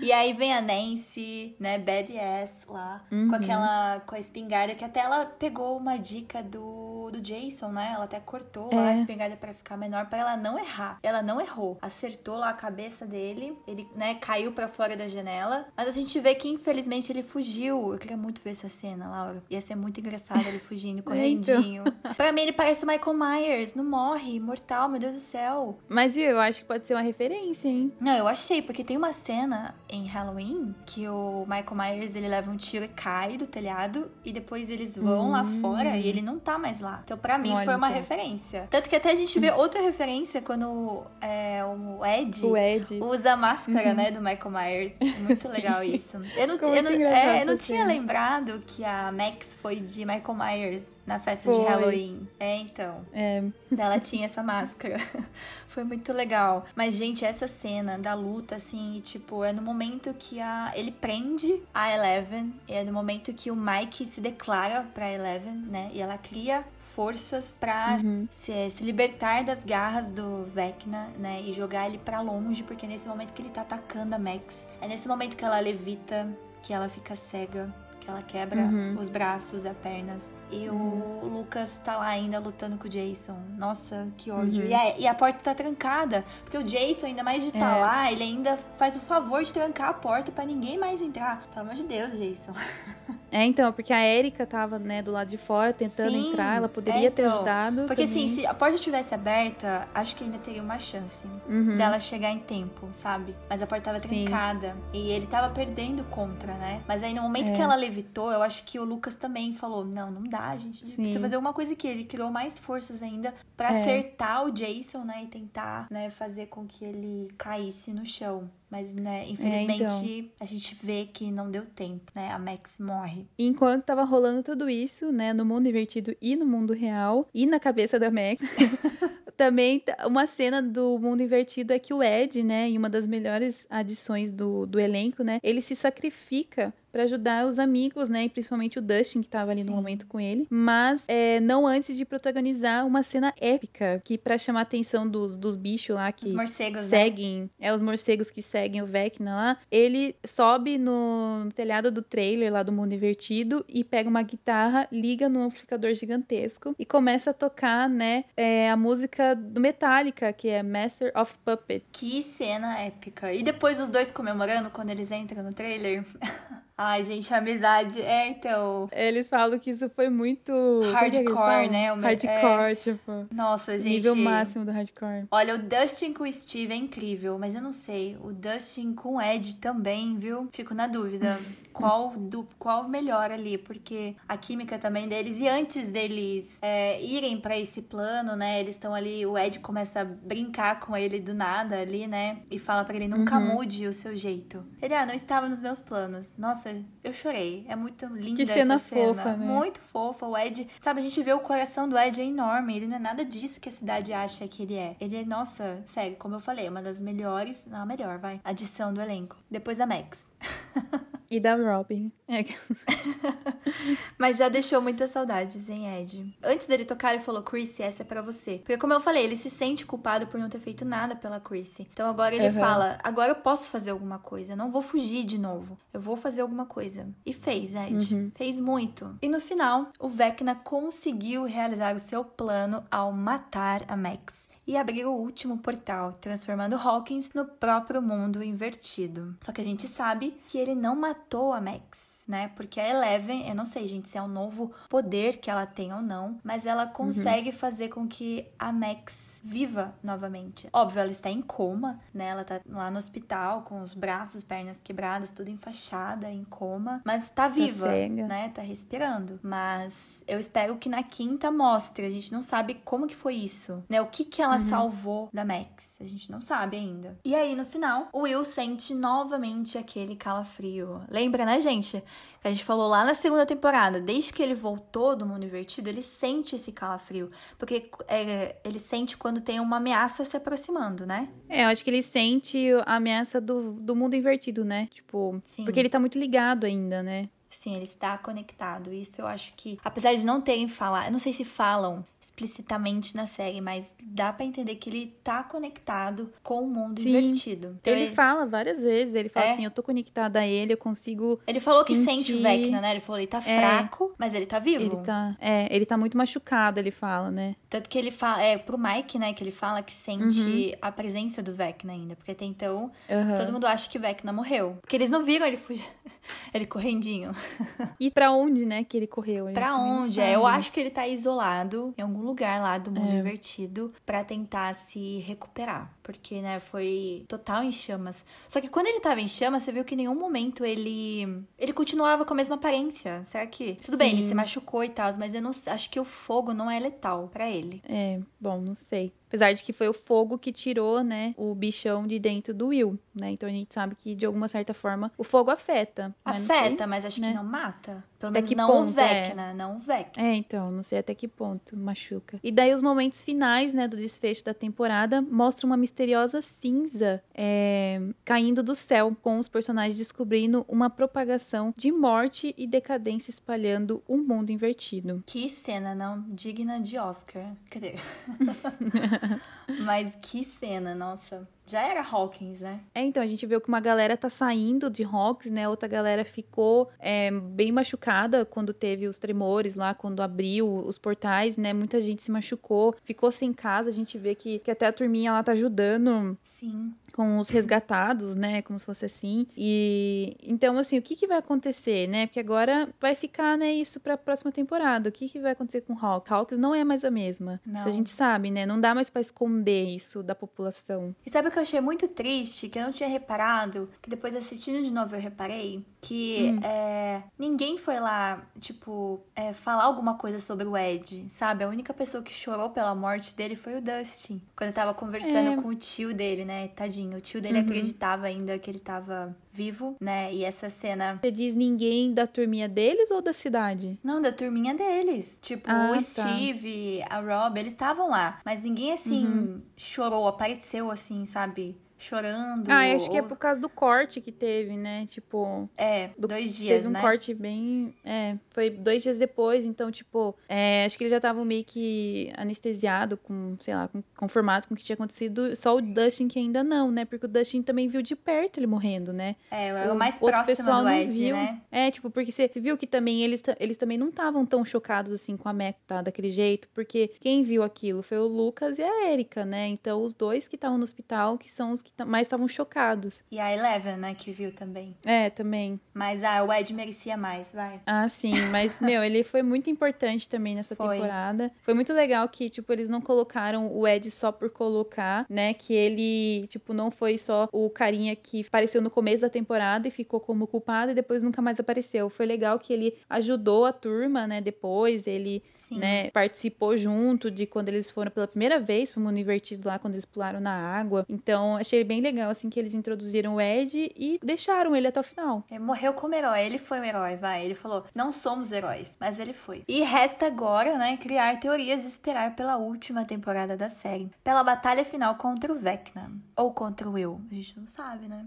E aí vem a Nancy, né, badass lá, Uhum. com aquela, com a espingarda, que até ela pegou uma dica do, do Jason, né? Ela até cortou lá a É. espingarda pra ficar menor, pra ela não errar. Ela não errou. Acertou lá a cabeça dele, ele, né, caiu pra fora da janela. Mas a gente vê que, infelizmente, ele fugiu. Eu queria muito ver essa cena, Laura. Ia ser muito engraçado ele fugindo, correndinho. Pra mim, ele parece o Michael Myers. Não morre, imortal, meu Deus do céu. Mas eu acho que pode ser uma referência, hein? Não, eu achei, porque tem uma cena em Halloween que o Michael Myers ele leva um tiro e cai do telhado e depois eles vão lá Hum. fora e ele não tá mais lá. Então, pra mim, Olha, foi uma então. referência. Tanto que até a gente vê outra referência quando é, o Ed. O Ed. Usa a máscara, né, do Michael Myers. Muito legal isso. Eu não, eu não, é, eu não essa tinha lembrado que a Max foi de Michael Myers na festa de Foi. Halloween. É, então. É, Ela tinha essa máscara. Foi muito legal. Mas, gente, essa cena da luta, assim, tipo, é no momento que a... ele prende a Eleven. É no momento que o Mike se declara pra Eleven, né? E ela cria forças pra uhum. se, se libertar das garras do Vecna, né? E jogar ele pra longe, porque é nesse momento que ele tá atacando a Max. É nesse momento que ela levita, que ela fica cega, que ela quebra Uhum. os braços, as pernas. E o Lucas tá lá ainda lutando com o Jason. Nossa, que ódio. Uhum. E, a, e a porta tá trancada. Porque o Jason, ainda mais de estar É. lá, ele ainda faz o favor de trancar a porta pra ninguém mais entrar. Pelo amor de Deus, Jason. É, então, porque a Erika tava, né, do lado de fora tentando Sim, entrar, ela poderia é, ter então. ajudado. Porque assim, também. se a porta tivesse aberta, acho que ainda teria uma chance Uhum. dela chegar em tempo, sabe? Mas a porta tava Sim. trancada. E ele tava perdendo contra, né? Mas aí no momento É. que ela levitou, eu acho que o Lucas também falou: não, não dá, a gente Sim. precisa fazer alguma coisa que ele criou mais forças ainda pra É. acertar o Jason, né? E tentar, né, fazer com que ele caísse no chão. Mas, né, infelizmente, então. a gente vê que não deu tempo, né? A Max morre. Enquanto tava rolando tudo isso, né, no mundo invertido e no mundo real, e na cabeça da Max, também uma cena do mundo invertido é que o Ed, né, em uma das melhores adições do, do elenco, né, ele se sacrifica pra ajudar os amigos, né, e principalmente o Dustin, que tava ali no Sim. momento com ele, mas é, não antes de protagonizar uma cena épica, que pra chamar a atenção dos, dos bichos lá, que Os morcegos, né? seguem, é os morcegos que seguem o Vecna lá, ele sobe no, no telhado do trailer lá do mundo invertido e pega uma guitarra, liga no amplificador gigantesco e começa a tocar, né, é, a música do Metallica, que é Master of Puppet. Que cena épica. E depois os dois comemorando quando eles entram no trailer. Ai, gente, a amizade. É, então. Eles falam que isso foi muito é Hardcore, falam? né? O Hardcore, tipo, Nossa, gente. nível máximo do hardcore. Olha, o Dustin com o Steve é incrível, mas eu não sei. O Dustin com o Ed também, viu? Fico na dúvida. Qual do qual melhor ali? Porque a química também deles. E antes deles é, irem pra esse plano, né? Eles estão ali. O Ed começa a brincar com ele do nada ali, né? E fala pra ele: nunca Uhum. mude o seu jeito. Ele, ah, não estava nos meus planos. Nossa, eu chorei. É muito linda Que cena essa cena. fofa, né? Muito fofa. O Ed, sabe, a gente vê o coração do Ed é enorme. Ele não é nada disso que a cidade acha que ele é. Ele é, nossa, sério, como eu falei, uma das melhores, não a melhor, vai, adição do elenco. Depois da Max. E da Robin. É. Mas já deixou muitas saudades, hein, Ed? Antes dele tocar, ele falou: Chrissy, essa é pra você. Porque, como eu falei, ele se sente culpado por não ter feito nada pela Chrissy. Então agora ele Uhum. fala: agora eu posso fazer alguma coisa. Eu não vou fugir de novo. Eu vou fazer alguma coisa. E fez, Ed. Uhum. Fez muito. E no final, o Vecna conseguiu realizar o seu plano ao matar a Max. E abrir o último portal, transformando Hawkins no próprio mundo invertido. Só que a gente sabe que ele não matou a Max. né? Porque a Eleven, eu não sei, gente, se é um novo poder que ela tem ou não, mas ela consegue uhum. fazer com que a Max viva novamente. Óbvio, ela está em coma, né? Ela tá lá no hospital com os braços, pernas quebradas, tudo enfaixada, em coma, mas tá, tá viva, tá né? Tá respirando. Mas eu espero que na quinta mostre. A gente não sabe como que foi isso, né? O que que ela uhum. salvou da Max. A gente não sabe ainda. E aí, no final, o Will sente novamente aquele calafrio. Lembra, né, gente? Que a gente falou lá na segunda temporada. Desde que ele voltou do mundo invertido, ele sente esse calafrio. Porque é, ele sente quando tem uma ameaça se aproximando, né? É, eu acho que ele sente a ameaça do, do mundo invertido, né? Tipo, Sim. porque ele tá muito ligado ainda, né? Sim, ele está conectado. Isso eu acho que, apesar de não terem falado, eu não sei se falam explicitamente na série, mas dá para entender que ele tá conectado com o mundo Sim. invertido. Então, ele, ele, fala várias vezes, ele fala é. assim, eu tô conectada a ele, eu consigo Ele falou sentir... que sente o Vecna, né? Ele falou, ele tá é. fraco, mas ele tá vivo. Ele tá, é, ele tá muito machucado, ele fala, né? Tanto que ele fala, é pro Mike, né, que ele fala que sente uhum. a presença do Vecna ainda, porque até então uhum. todo mundo acha que o Vecna morreu, porque eles não viram ele fugir, ele correndinho. E para onde, né, que ele correu? Para onde? É, eu acho que ele tá isolado em algum lugar lá do mundo é. invertido para tentar se recuperar, porque, né, foi total em chamas. Só que quando ele tava em chamas, você viu que em nenhum momento ele ele continuava com a mesma aparência. Será que tudo bem, Sim. ele se machucou e tal, mas eu não acho que o fogo não é letal para ele. É, bom, não sei. Apesar de que foi o fogo que tirou, né, o bichão de dentro do Will, né? Então a gente sabe que de alguma certa forma o fogo afeta. Afeta, mas acho né? que não mata. Pelo até menos que não ponto, o Vecna, é. não o Vecna. É, então, não sei até que ponto machuca. E daí os momentos finais, né, do desfecho da temporada mostram uma misteriosa cinza é, caindo do céu, com os personagens descobrindo uma propagação de morte e decadência espalhando o um mundo invertido. Que cena, não? Digna de Oscar. Cadê? Mas que cena, nossa. Já era Hawkins, né? É, então, a gente viu que uma galera tá saindo de Hawkins, né? Outra galera ficou é, bem machucada quando teve os tremores lá, quando abriu os portais, né? Muita gente se machucou, ficou sem casa. A gente vê que, que até a turminha lá tá ajudando. Sim com os resgatados, né? Como se fosse assim. E então, assim, o que, que vai acontecer, né? Porque agora vai ficar, né, isso pra próxima temporada. O que, que vai acontecer com Hawk? Hawks não é mais a mesma. Não. Isso a gente sabe, né? Não dá mais para esconder isso da população. E sabe o que eu achei muito triste? Que eu não tinha reparado, que depois assistindo de novo eu reparei, que hum. é, ninguém foi lá, tipo, é, falar alguma coisa sobre o Ed, sabe? A única pessoa que chorou pela morte dele foi o Dustin. Quando eu tava conversando é. com o tio dele, né? Tadinho o tio dele uhum. acreditava ainda que ele tava vivo, né? E essa cena. Você diz ninguém da turminha deles ou da cidade? Não, da turminha deles. Tipo, ah, o tá. Steve, a Rob, eles estavam lá. Mas ninguém assim uhum. chorou, apareceu assim, sabe? Chorando. Ah, acho ou... que é por causa do corte que teve, né? Tipo. É, do... dois dias. Teve um né? corte bem. É, foi dois dias depois, então, tipo, é, acho que eles já estavam meio que anestesiado com, sei lá, com, conformado com o que tinha acontecido. Só o Dustin que ainda não, né? Porque o Dustin também viu de perto ele morrendo, né? É, é o mais próximo pessoal do Ed, viu. né? É, tipo, porque você viu que também eles, eles também não estavam tão chocados assim com a Mac, tá? Daquele jeito, porque quem viu aquilo foi o Lucas e a Erika, né? Então, os dois que estavam no hospital, que são os que mais estavam chocados. E a Eleven, né, que viu também. É, também. Mas ah, o Ed merecia mais, vai. Ah, sim, mas meu, ele foi muito importante também nessa foi. temporada. Foi muito legal que, tipo, eles não colocaram o Ed só por colocar, né, que ele, tipo, não foi só o carinha que apareceu no começo da temporada e ficou como culpado e depois nunca mais apareceu. Foi legal que ele ajudou a turma, né, depois, ele, sim. né, participou junto de quando eles foram pela primeira vez pro mundo invertido lá, quando eles pularam na água. Então, achei bem legal, assim, que eles introduziram o Ed e deixaram ele até o final. Ele morreu como herói, ele foi um herói, vai. Ele falou, não somos heróis, mas ele foi. E resta agora, né, criar teorias e esperar pela última temporada da série. Pela batalha final contra o Vecna. Ou contra o Will, a gente não sabe, né?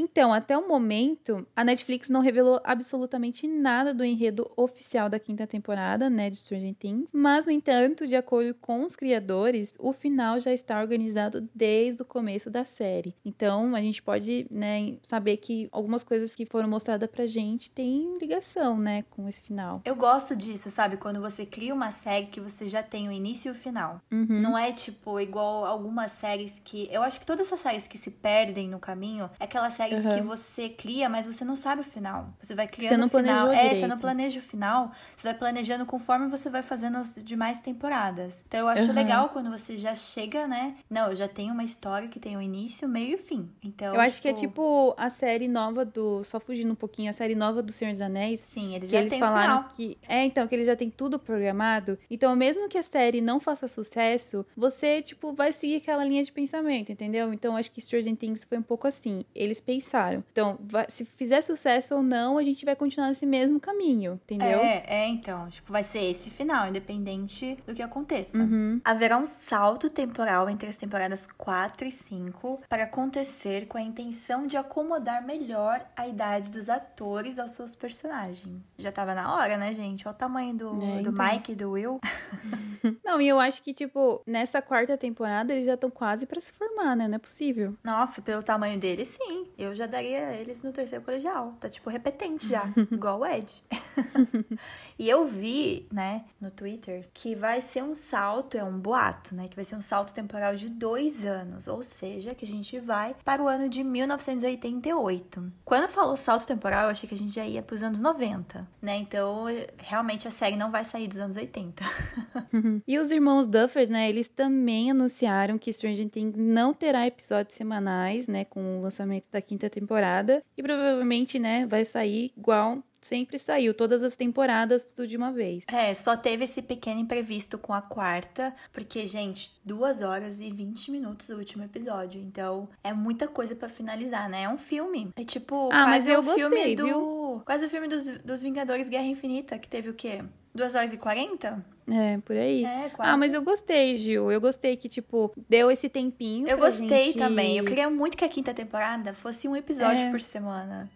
Então, até o momento, a Netflix não revelou absolutamente nada do enredo oficial da quinta temporada, né, de Stranger Things, mas, no entanto, de acordo com os criadores, o final já está organizado desde o começo da série. Então, a gente pode, né, saber que algumas coisas que foram mostradas pra gente têm ligação, né, com esse final. Eu gosto disso, sabe? Quando você cria uma série que você já tem o início e o final. Uhum. Não é, tipo, igual algumas séries que... Eu acho que todas essas séries que se perdem no caminho é aquela série séries que você cria, mas você não sabe o final. Você vai criando Você não o final. É, você direito. não planeja o final. Você vai planejando conforme você vai fazendo as demais temporadas. Então eu acho Aham. legal quando você já chega, né? Não, eu já tenho uma história que tem o início, meio e fim. Então. Eu acho que é tipo a série nova do. Só fugindo um pouquinho, a série nova do Senhor dos Anéis. Sim, eles Que já eles falaram final. que. É, então, que eles já têm tudo programado. Então, mesmo que a série não faça sucesso, você, tipo, vai seguir aquela linha de pensamento, entendeu? Então, acho que Stranger Things foi um pouco assim. Eles pensaram. Então, vai- se fizer sucesso ou não, a gente vai continuar nesse mesmo caminho, entendeu? É, é, então. Tipo, vai ser esse final, independente do que aconteça. Uhum. Haverá um salto temporal entre as temporadas 4 e 5 para acontecer com a intenção de acomodar melhor a idade dos atores aos seus personagens. Já tava na hora, né, gente? Olha o tamanho do, É, do então. Mike e do Will. Não, e eu acho que, tipo, nessa quarta temporada eles já estão quase pra se formar, né? Não é possível. Nossa, pelo tamanho deles, sim. Eu já daria eles no terceiro colegial. Tá tipo repetente já, igual o Ed. e eu vi, né, no Twitter, que vai ser um salto, é um boato, né? Que vai ser um salto temporal de dois anos. Ou seja, que a gente vai para o ano de 1988. Quando falou salto temporal, eu achei que a gente já ia pros anos 90, né? Então, realmente a série não vai sair dos anos 80. E os irmãos Duffer, né, eles também anunciaram que Stranger Things não terá episódios semanais, né, com o lançamento da quinta temporada. E provavelmente, né, vai sair igual sempre saiu, todas as temporadas, tudo de uma vez. É, só teve esse pequeno imprevisto com a quarta, porque, gente, duas horas e 20 minutos o último episódio. Então, é muita coisa pra finalizar, né? É um filme. É tipo, Ah, mas eu o filme gostei, do. viu? Quase o filme dos, dos Vingadores Guerra Infinita, que teve o quê? Duas horas e 40? É, por aí. É. Ah, mas eu gostei, Gil. Eu gostei que, tipo, deu esse tempinho. Eu gostei gente- também. Eu queria muito que a quinta temporada fosse um episódio É. por semana.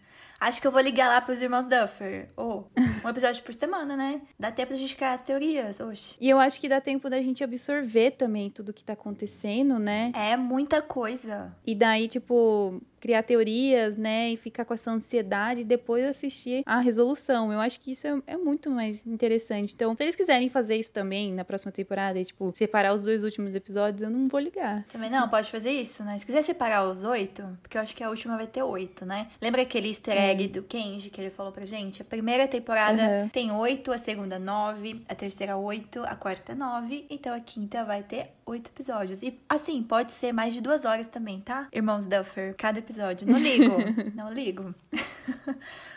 Acho que eu vou ligar lá pros irmãos Duffer. Ou um episódio por semana, né? Dá tempo da gente criar as teorias. Oxe. E eu acho que dá tempo da gente absorver também tudo que tá acontecendo, né? É muita coisa. E daí, tipo, criar teorias, né? E ficar com essa ansiedade e depois assistir a resolução. Eu acho que isso é, é muito mais interessante. Então, se eles quiserem fazer isso também na próxima temporada e, tipo, separar os dois últimos episódios, eu não vou ligar. Também não, pode fazer isso, né? Se quiser separar os oito, porque eu acho que a última vai ter oito, né? Lembra aquele easter egg do Kenji que ele falou pra gente? A primeira temporada Uhum. tem oito, a segunda nove, a terceira oito, a quarta nove, então a quinta vai ter oito episódios. E assim, pode ser mais de duas horas também, tá? Irmãos Duffer, cada episódio. Não ligo, não ligo.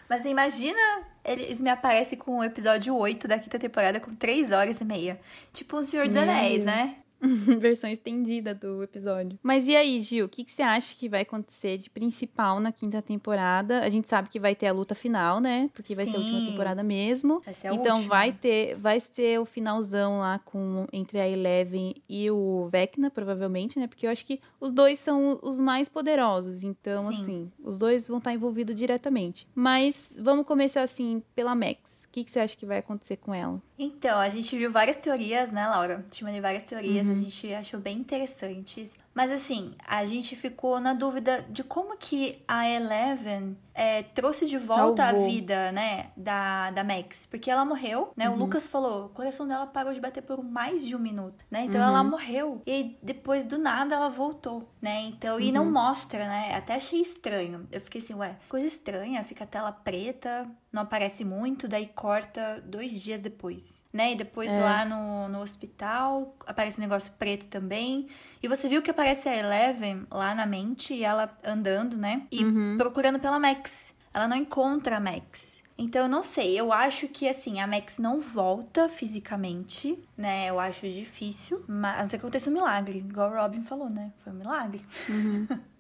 Mas imagina, eles me aparecem com o episódio 8 da quinta temporada com três horas e meia. Tipo um Senhor dos Anéis, né? Versão estendida do episódio. Mas e aí, Gil? O que, que você acha que vai acontecer de principal na quinta temporada? A gente sabe que vai ter a luta final, né? Porque vai ser a última Sim. temporada mesmo. Vai ser a então última. vai ter, vai ser o finalzão lá com entre a Eleven e o Vecna, provavelmente, né? Porque eu acho que os dois são os mais poderosos. Então, Sim. assim, os dois vão estar envolvidos diretamente. Mas vamos começar assim pela Max. O que, que você acha que vai acontecer com ela? Então, a gente viu várias teorias, né, Laura? Mandei várias teorias, Uhum. a gente achou bem interessantes. Mas assim, a gente ficou na dúvida de como que a Eleven é, trouxe de volta Salvou. a vida, né, da, da Max. Porque ela morreu, né? Uhum. O Lucas falou, o coração dela parou de bater por mais de um minuto, né? Então Uhum. ela morreu. E depois do nada ela voltou, né? Então, e não Uhum. mostra, né? Até achei estranho. Eu fiquei assim, ué, coisa estranha, fica a tela preta, não aparece muito, daí corta dois dias depois, né? E depois É. lá no, no hospital aparece um negócio preto também. E você viu que aparece a Eleven lá na mente, e ela andando, né? E Uhum. procurando pela Max. Ela não encontra a Max. Então, eu não sei. Eu acho que, assim, a Max não volta fisicamente, né? Eu acho difícil. Mas, a não ser que aconteça um milagre. Igual o Robin falou, né? Foi um milagre. Uhum.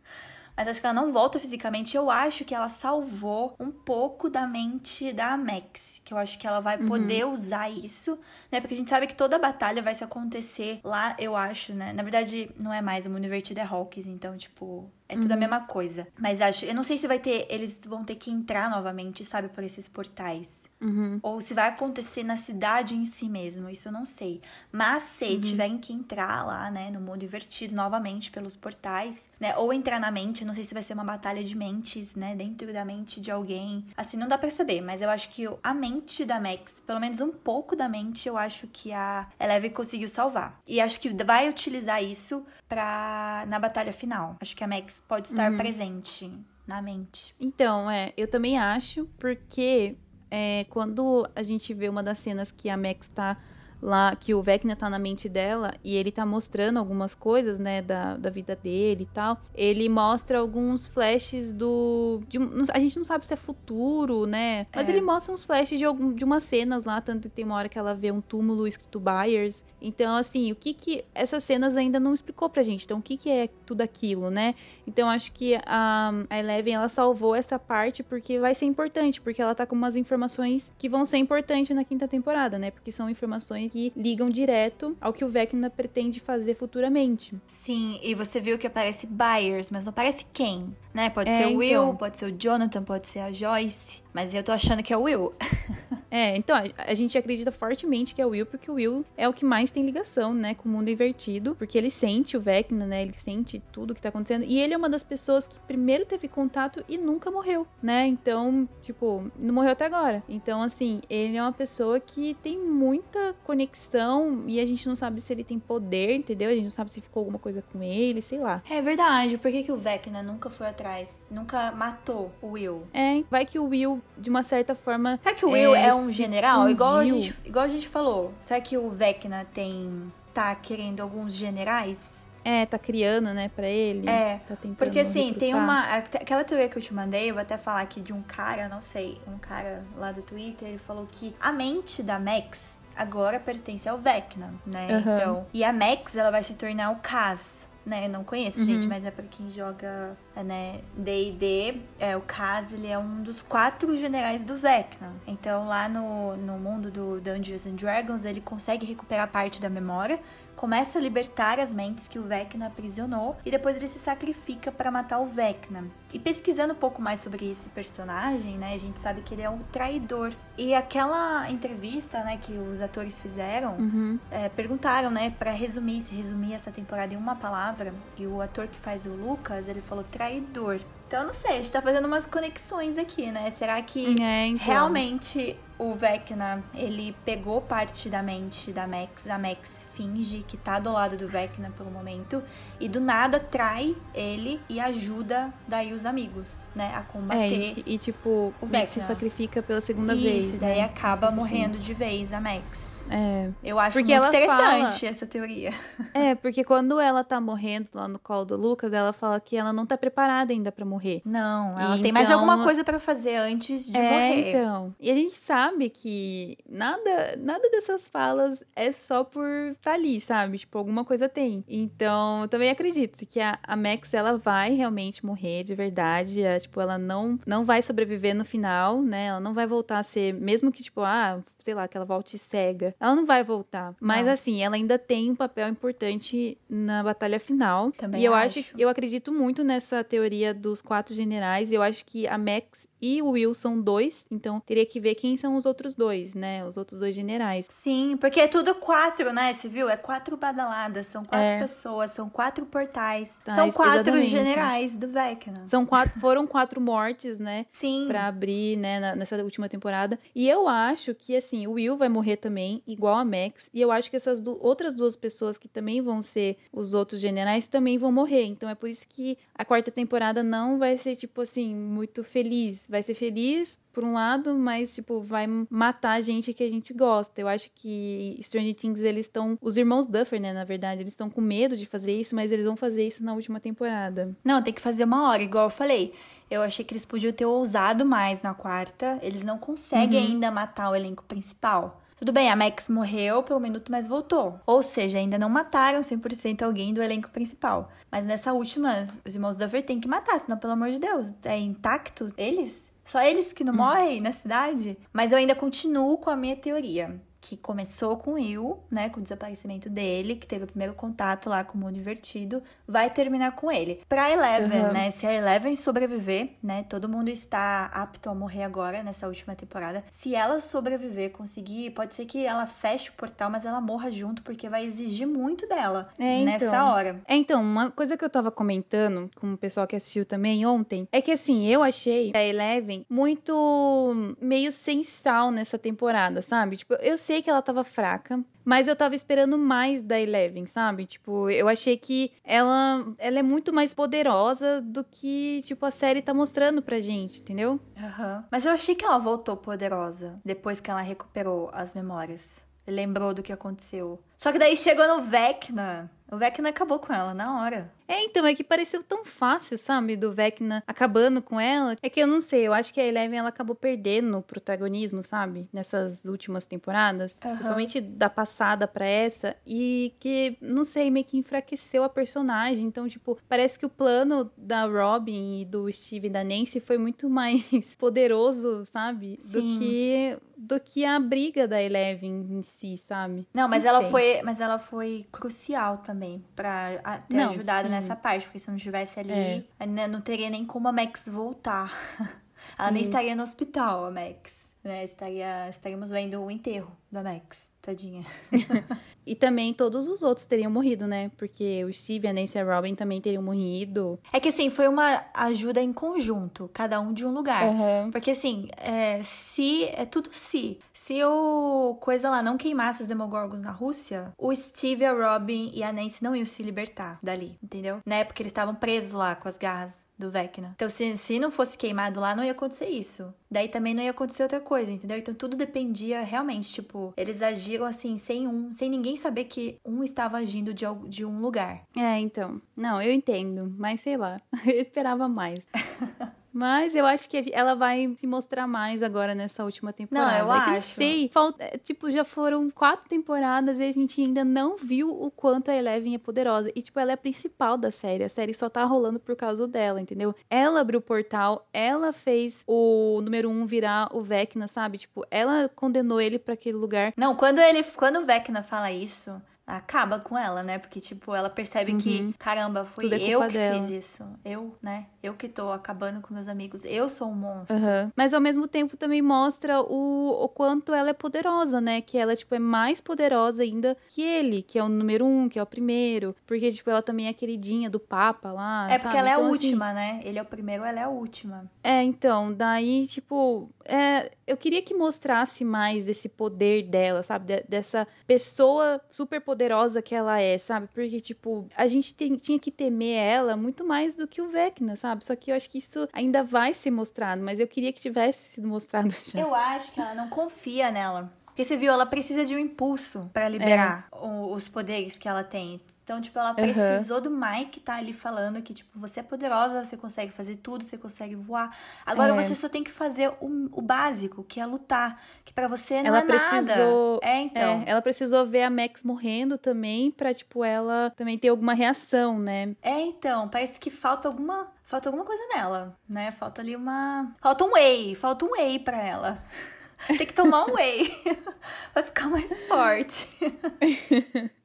Mas acho que ela não volta fisicamente. Eu acho que ela salvou um pouco da mente da Max. Que eu acho que ela vai Uhum. poder usar isso, né? Porque a gente sabe que toda batalha vai se acontecer lá, eu acho, né? Na verdade, não é mais, o mundo invertido é Hawkins, então, tipo, é tudo a Uhum. mesma coisa. Mas acho, eu não sei se vai ter, eles vão ter que entrar novamente, sabe, por esses portais. Uhum. Ou se vai acontecer na cidade em si mesmo, isso eu não sei. Mas se Uhum. tiverem que entrar lá, né, no mundo invertido novamente pelos portais, né, ou entrar na mente, não sei se vai ser uma batalha de mentes, né, dentro da mente de alguém. Assim, não dá pra saber, mas eu acho que a mente da Max, pelo menos um pouco da mente, eu acho que a Eleven conseguiu salvar. E acho que vai utilizar isso pra na batalha final. Acho que a Max pode estar Uhum. presente na mente. Então, é, eu também acho, porque é, quando a gente vê uma das cenas que a Max tá lá, que o Vecna tá na mente dela e ele tá mostrando algumas coisas, né, da, da vida dele e tal, ele mostra alguns flashes do. De, a gente não sabe se é futuro, né? Mas É. ele mostra uns flashes de, algum, de umas cenas lá, tanto que tem uma hora que ela vê um túmulo escrito Byers. Então, assim, o que que. Essas cenas ainda não explicou pra gente. Então, o que que é tudo aquilo, né? Então, acho que a, a Eleven, ela salvou essa parte porque vai ser importante, porque ela tá com umas informações que vão ser importantes na quinta temporada, né? Porque são informações que ligam direto ao que o Vecna pretende fazer futuramente. Sim, e você viu que aparece Byers, mas não aparece quem, né? Pode É, ser o Will, então. pode ser o Jonathan, pode ser a Joyce. Mas eu tô achando que é o Will. É, então, a, gente acredita fortemente que é o Will, porque o Will é o que mais tem ligação, né, com o mundo invertido, porque ele sente o Vecna, né, ele sente tudo que tá acontecendo, e ele é uma das pessoas que primeiro teve contato e nunca morreu, né, então, tipo, não morreu até agora. Então, assim, ele é uma pessoa que tem muita conexão, e a gente não sabe se ele tem poder, entendeu? A gente não sabe se ficou alguma coisa com ele, sei lá. É verdade, por que, que o Vecna nunca foi atrás? Nunca matou o Will? É, vai que o Will, de uma certa forma, Será que o Will é, É, um general? Igual a, gente, igual a gente falou. Será que o Vecna tem. tá querendo alguns generais? é, tá criando, né, pra ele. É, Tá Porque assim, tem recrutar. uma. Aquela teoria que eu te mandei, eu vou até falar aqui de um cara, não sei, um cara lá do Twitter, ele falou que a mente da Max agora pertence ao Vecna, né? Aham. Então. E a Max, ela vai se tornar o Kaz. Né, eu não conheço, Uhum. gente, mas é pra quem joga né, D&D, é, o Kaz, ele é um dos quatro generais do Vecna. Então, lá no, no mundo do Dungeons and Dragons, ele consegue recuperar parte da memória, começa a libertar as mentes que o Vecna aprisionou e depois ele se sacrifica para matar o Vecna. E pesquisando um pouco mais sobre esse personagem, né, a gente sabe que ele é um traidor. E aquela entrevista, né, que os atores fizeram, Uhum. é, perguntaram, né, pra resumir, se resumir essa temporada em uma palavra, e o ator que faz o Lucas, ele falou traidor. Então, eu não sei, a gente tá fazendo umas conexões aqui, né? Será que É, então. realmente o Vecna, ele pegou parte da mente da Max, a Max finge que tá do lado do Vecna pelo momento, e do nada trai ele e ajuda daí os amigos, né, a É, combater. e, e, tipo, o Max se Vecna. sacrifica pela segunda vez. Isso, e daí né? acaba morrendo de vez a Max. É. Eu acho Porque muito interessante fala- essa teoria. é, porque quando ela tá morrendo lá no colo do Lucas, ela fala que ela não tá preparada ainda pra morrer. Não, ela E tem mais então- alguma coisa pra fazer antes de é, morrer. então. E a gente sabe que nada, nada dessas falas é só por estar ali, sabe? Tipo, alguma coisa tem. Então, eu também acredito que a, a Max, ela vai realmente morrer de verdade. É, tipo, ela não, não vai sobreviver no final, né? Ela não vai voltar a ser, mesmo que, tipo, ah, sei lá, que ela volte cega. Ela não vai voltar. Mas, Não. assim, ela ainda tem um papel importante na batalha final. Também e eu acho, acho. eu acredito muito nessa teoria dos quatro generais. Eu acho que a Max e o Will são dois, então teria que ver quem são os outros dois, né? Os outros dois generais. Sim, porque é tudo quatro, né? Você viu? É quatro badaladas, são quatro É. pessoas, são quatro portais. Tá, são quatro exatamente. generais do Vecna. São quatro, foram quatro mortes, né? Sim. Pra abrir, né, na- nessa última temporada. E eu acho que, assim, o Will vai morrer também, igual a Max. E eu acho que essas du- outras duas pessoas que também vão ser os outros generais também vão morrer. Então é por isso que a quarta temporada não vai ser, tipo assim, muito feliz. Vai ser feliz por um lado, mas, tipo, vai matar a gente que a gente gosta. Eu acho que Stranger Things, eles estão. Os irmãos Duffer, né, na verdade, eles estão com medo de fazer isso, mas eles vão fazer isso na última temporada. Não, tem que fazer uma hora, igual eu falei. Eu achei que eles podiam ter ousado mais na quarta. Eles não conseguem Uhum. ainda matar o elenco principal. Tudo bem, a Max morreu por um minuto, mas voltou. Ou seja, ainda não mataram 100% alguém do elenco principal. Mas nessa última, os irmãos Duffer têm que matar, senão, pelo amor de Deus, é intacto eles? Só eles que não morrem na cidade? Mas eu ainda continuo com a minha teoria. Que começou com Will, né? Com o desaparecimento dele, que teve o primeiro contato lá com o mundo invertido. Vai terminar com ele. Pra Eleven, Uhum. né? Se a Eleven sobreviver, né? Todo mundo está apto a morrer agora nessa última temporada. Se ela sobreviver, conseguir, pode ser que ela feche o portal, mas ela morra junto, porque vai exigir muito dela É, nessa então. hora. É, então, uma coisa que eu tava comentando com o pessoal que assistiu também ontem é que, assim, eu achei a Eleven muito meio sem sal nessa temporada, sabe? Tipo, eu sei que ela tava fraca, mas eu tava esperando mais da Eleven, sabe? Tipo, eu achei que ela, ela é muito mais poderosa do que, tipo, a série tá mostrando pra gente, entendeu? Aham. Uhum. Mas eu achei que ela voltou poderosa depois que ela recuperou as memórias. Lembrou do que aconteceu. Só que daí chegou no Vecna. O Vecna acabou com ela na hora. É, então, é que pareceu tão fácil, sabe? Do Vecna acabando com ela. É que eu não sei, eu acho que a Eleven ela acabou perdendo o protagonismo, sabe? Nessas últimas temporadas. Uhum. Principalmente da passada pra essa. E que, não sei, meio que enfraqueceu a personagem. Então, tipo, parece que o plano da Robin e do Steve e da Nancy foi muito mais poderoso, sabe? Sim. Do que do que a briga da Eleven em si, sabe? Não, mas não ela sei. foi, mas ela foi crucial também para ter não, ajudado sim. nessa parte, porque se não estivesse ali, é. não teria nem como a Max voltar. ela nem estaria no hospital, a Max, né? Estaria, estaríamos vendo o enterro da Max. Tadinha. e também todos os outros teriam morrido, né? Porque o Steve, a Nancy e a Robin também teriam morrido. É que assim, foi uma ajuda em conjunto, cada um de um lugar. Uhum. Porque assim, é, se. É tudo se. Se o coisa lá não queimasse os Demogorgons na Rússia, o Steve, a Robin e a Nancy não iam se libertar dali, entendeu? Na época eles estavam presos lá com as garras do Vecna. Então, se, se não fosse queimado lá, não ia acontecer isso. Daí também não ia acontecer outra coisa, entendeu? Então tudo dependia realmente, tipo, eles agiram assim, sem um, sem ninguém saber que um estava agindo de, de um lugar. É, então. Não, eu entendo, mas sei lá. Eu esperava mais. Mas eu acho que ela vai se mostrar mais agora nessa última temporada. Não, eu é acho. não sei. Falta, é, tipo, já foram quatro temporadas e a gente ainda não viu o quanto a Eleven é poderosa. E, tipo, ela é a principal da série. A série só tá rolando por causa dela, entendeu? Ela abriu o portal, ela fez o número um virar o Vecna, sabe? Tipo, ela condenou ele para aquele lugar. Não, quando ele. Quando o Vecna fala isso, acaba com ela, né? Porque, tipo, ela percebe uhum. que, caramba, fui é eu que dela. fiz isso. Eu, né? Eu que tô acabando com meus amigos. Eu sou um monstro. Uhum. Mas ao mesmo tempo também mostra o, o quanto ela é poderosa, né? Que ela, tipo, é mais poderosa ainda que ele, que é o número um, que é o primeiro. Porque, tipo, ela também é queridinha do Papa lá. É sabe? porque ela é então, a assim última, assim... né? Ele é o primeiro, ela é a última. É, então, daí, tipo, é, eu queria que mostrasse mais desse poder dela, sabe? De, dessa pessoa super poderosa poderosa que ela é, sabe? Porque, tipo, a gente tem, tinha que temer ela muito mais do que o Vecna, sabe? Só que eu acho que isso ainda vai ser mostrado, mas eu queria que tivesse sido mostrado já. Eu acho que ela não confia nela. Porque você viu, ela precisa de um impulso para liberar é. os poderes que ela tem. Então, tipo, ela precisou uhum. do Mike tá ali falando que, tipo, você é poderosa, você consegue fazer tudo, você consegue voar. Agora é. você só tem que fazer o, o básico, que é lutar. Que para você não ela é precisou, nada. É, então. É, ela precisou ver a Max morrendo também pra, tipo, ela também ter alguma reação, né? É, então. Parece que falta alguma. Falta alguma coisa nela, né? Falta ali uma. Falta um whey. Falta um whey pra ela. tem que tomar um whey. Vai ficar mais forte.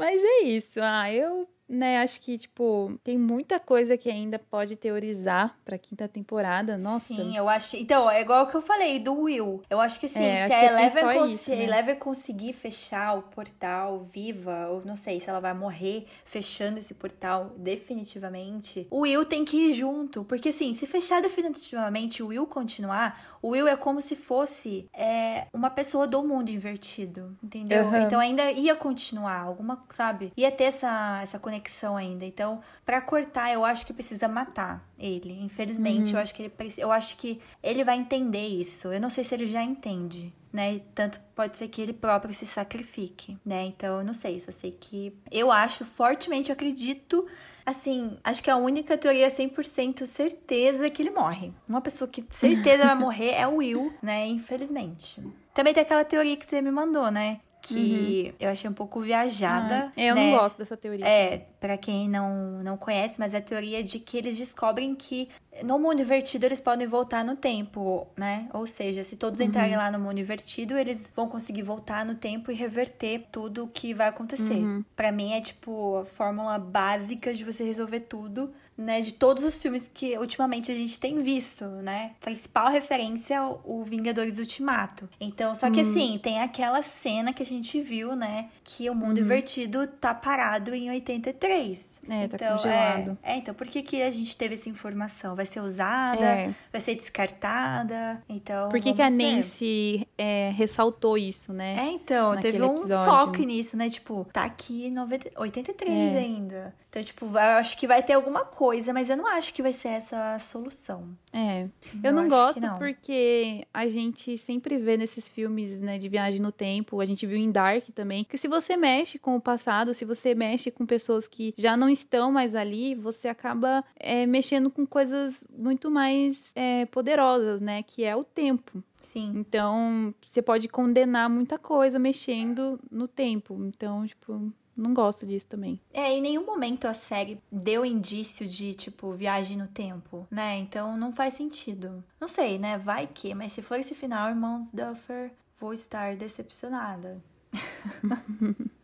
Mas é isso. Ah, eu né, acho que, tipo, tem muita coisa que ainda pode teorizar pra quinta temporada. Nossa. Sim, eu acho. Então, é igual o que eu falei do Will. Eu acho que assim, é, se a Eleven, cons... isso, né? Eleven conseguir fechar o portal viva, ou não sei se ela vai morrer fechando esse portal definitivamente, o Will tem que ir junto. Porque assim, se fechar definitivamente o Will continuar, o Will é como se fosse é, uma pessoa do mundo invertido. Entendeu? Uhum. Então ainda ia continuar, alguma, sabe? Ia ter essa, essa conexão ainda. Então, para cortar, eu acho que precisa matar ele. Infelizmente, uhum. eu acho que ele eu acho que ele vai entender isso. Eu não sei se ele já entende, né? Tanto pode ser que ele próprio se sacrifique, né? Então, eu não sei, só sei que eu acho fortemente, eu acredito assim, acho que a única teoria 100% certeza que ele morre. Uma pessoa que certeza vai morrer é o Will, né? Infelizmente. Também tem aquela teoria que você me mandou, né? Que uhum. eu achei um pouco viajada. Ah, eu né? não gosto dessa teoria. É, para quem não, não conhece, mas é a teoria de que eles descobrem que no mundo invertido eles podem voltar no tempo, né? Ou seja, se todos entrarem uhum. lá no mundo invertido, eles vão conseguir voltar no tempo e reverter tudo o que vai acontecer. Uhum. Para mim é tipo a fórmula básica de você resolver tudo né, de todos os filmes que ultimamente a gente tem visto, né? Principal referência é o Vingadores Ultimato. Então, só que hum. assim, tem aquela cena que a gente viu, né, que o mundo hum. invertido tá parado em 83. É, tá então, tá congelado. É, é, então por que, que a gente teve essa informação? Vai ser usada? É. Vai ser descartada? Então. Por que, que a Nancy é, ressaltou isso, né? É, então, teve um episódio. foco nisso, né? Tipo, tá aqui em 83 é. ainda. Então, tipo, eu acho que vai ter alguma coisa, mas eu não acho que vai ser essa a solução. É. Eu, eu não gosto não. porque a gente sempre vê nesses filmes, né, de viagem no tempo, a gente viu em Dark também, que se você mexe com o passado, se você mexe com pessoas que já não estão mais ali, você acaba é, mexendo com coisas muito mais é, poderosas, né? Que é o tempo. Sim. Então, você pode condenar muita coisa mexendo no tempo. Então, tipo, não gosto disso também. É, em nenhum momento a série deu indício de, tipo, viagem no tempo, né? Então não faz sentido. Não sei, né? Vai que, mas se for esse final, irmãos Duffer, vou estar decepcionada.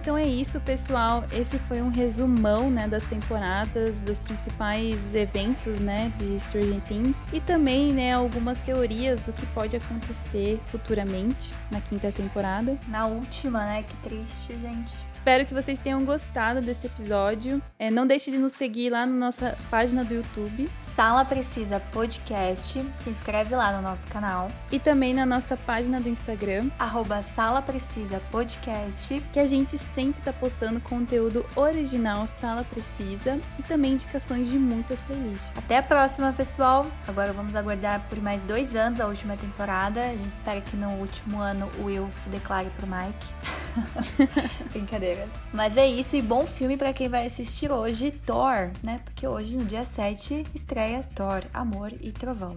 então é isso, pessoal. Esse foi um resumão, né, das temporadas, dos principais eventos, né, de Stranger Things e também, né, algumas teorias do que pode acontecer futuramente na quinta temporada. Na última, né? Que triste, gente. Espero que vocês tenham gostado desse episódio. É, não deixe de nos seguir lá na nossa página do YouTube. Sala Precisa Podcast. Se inscreve lá no nosso canal. E também na nossa página do Instagram. Arroba Sala Precisa Podcast. Que a gente sempre está postando conteúdo original Sala Precisa. E também indicações de muitas playlists. Até a próxima, pessoal. Agora vamos aguardar por mais dois anos a última temporada. A gente espera que no último ano o Will se declare pro Mike. Brincadeira. Mas é isso, e bom filme para quem vai assistir hoje Thor, né? Porque hoje, no dia 7, estreia Thor, Amor e Trovão.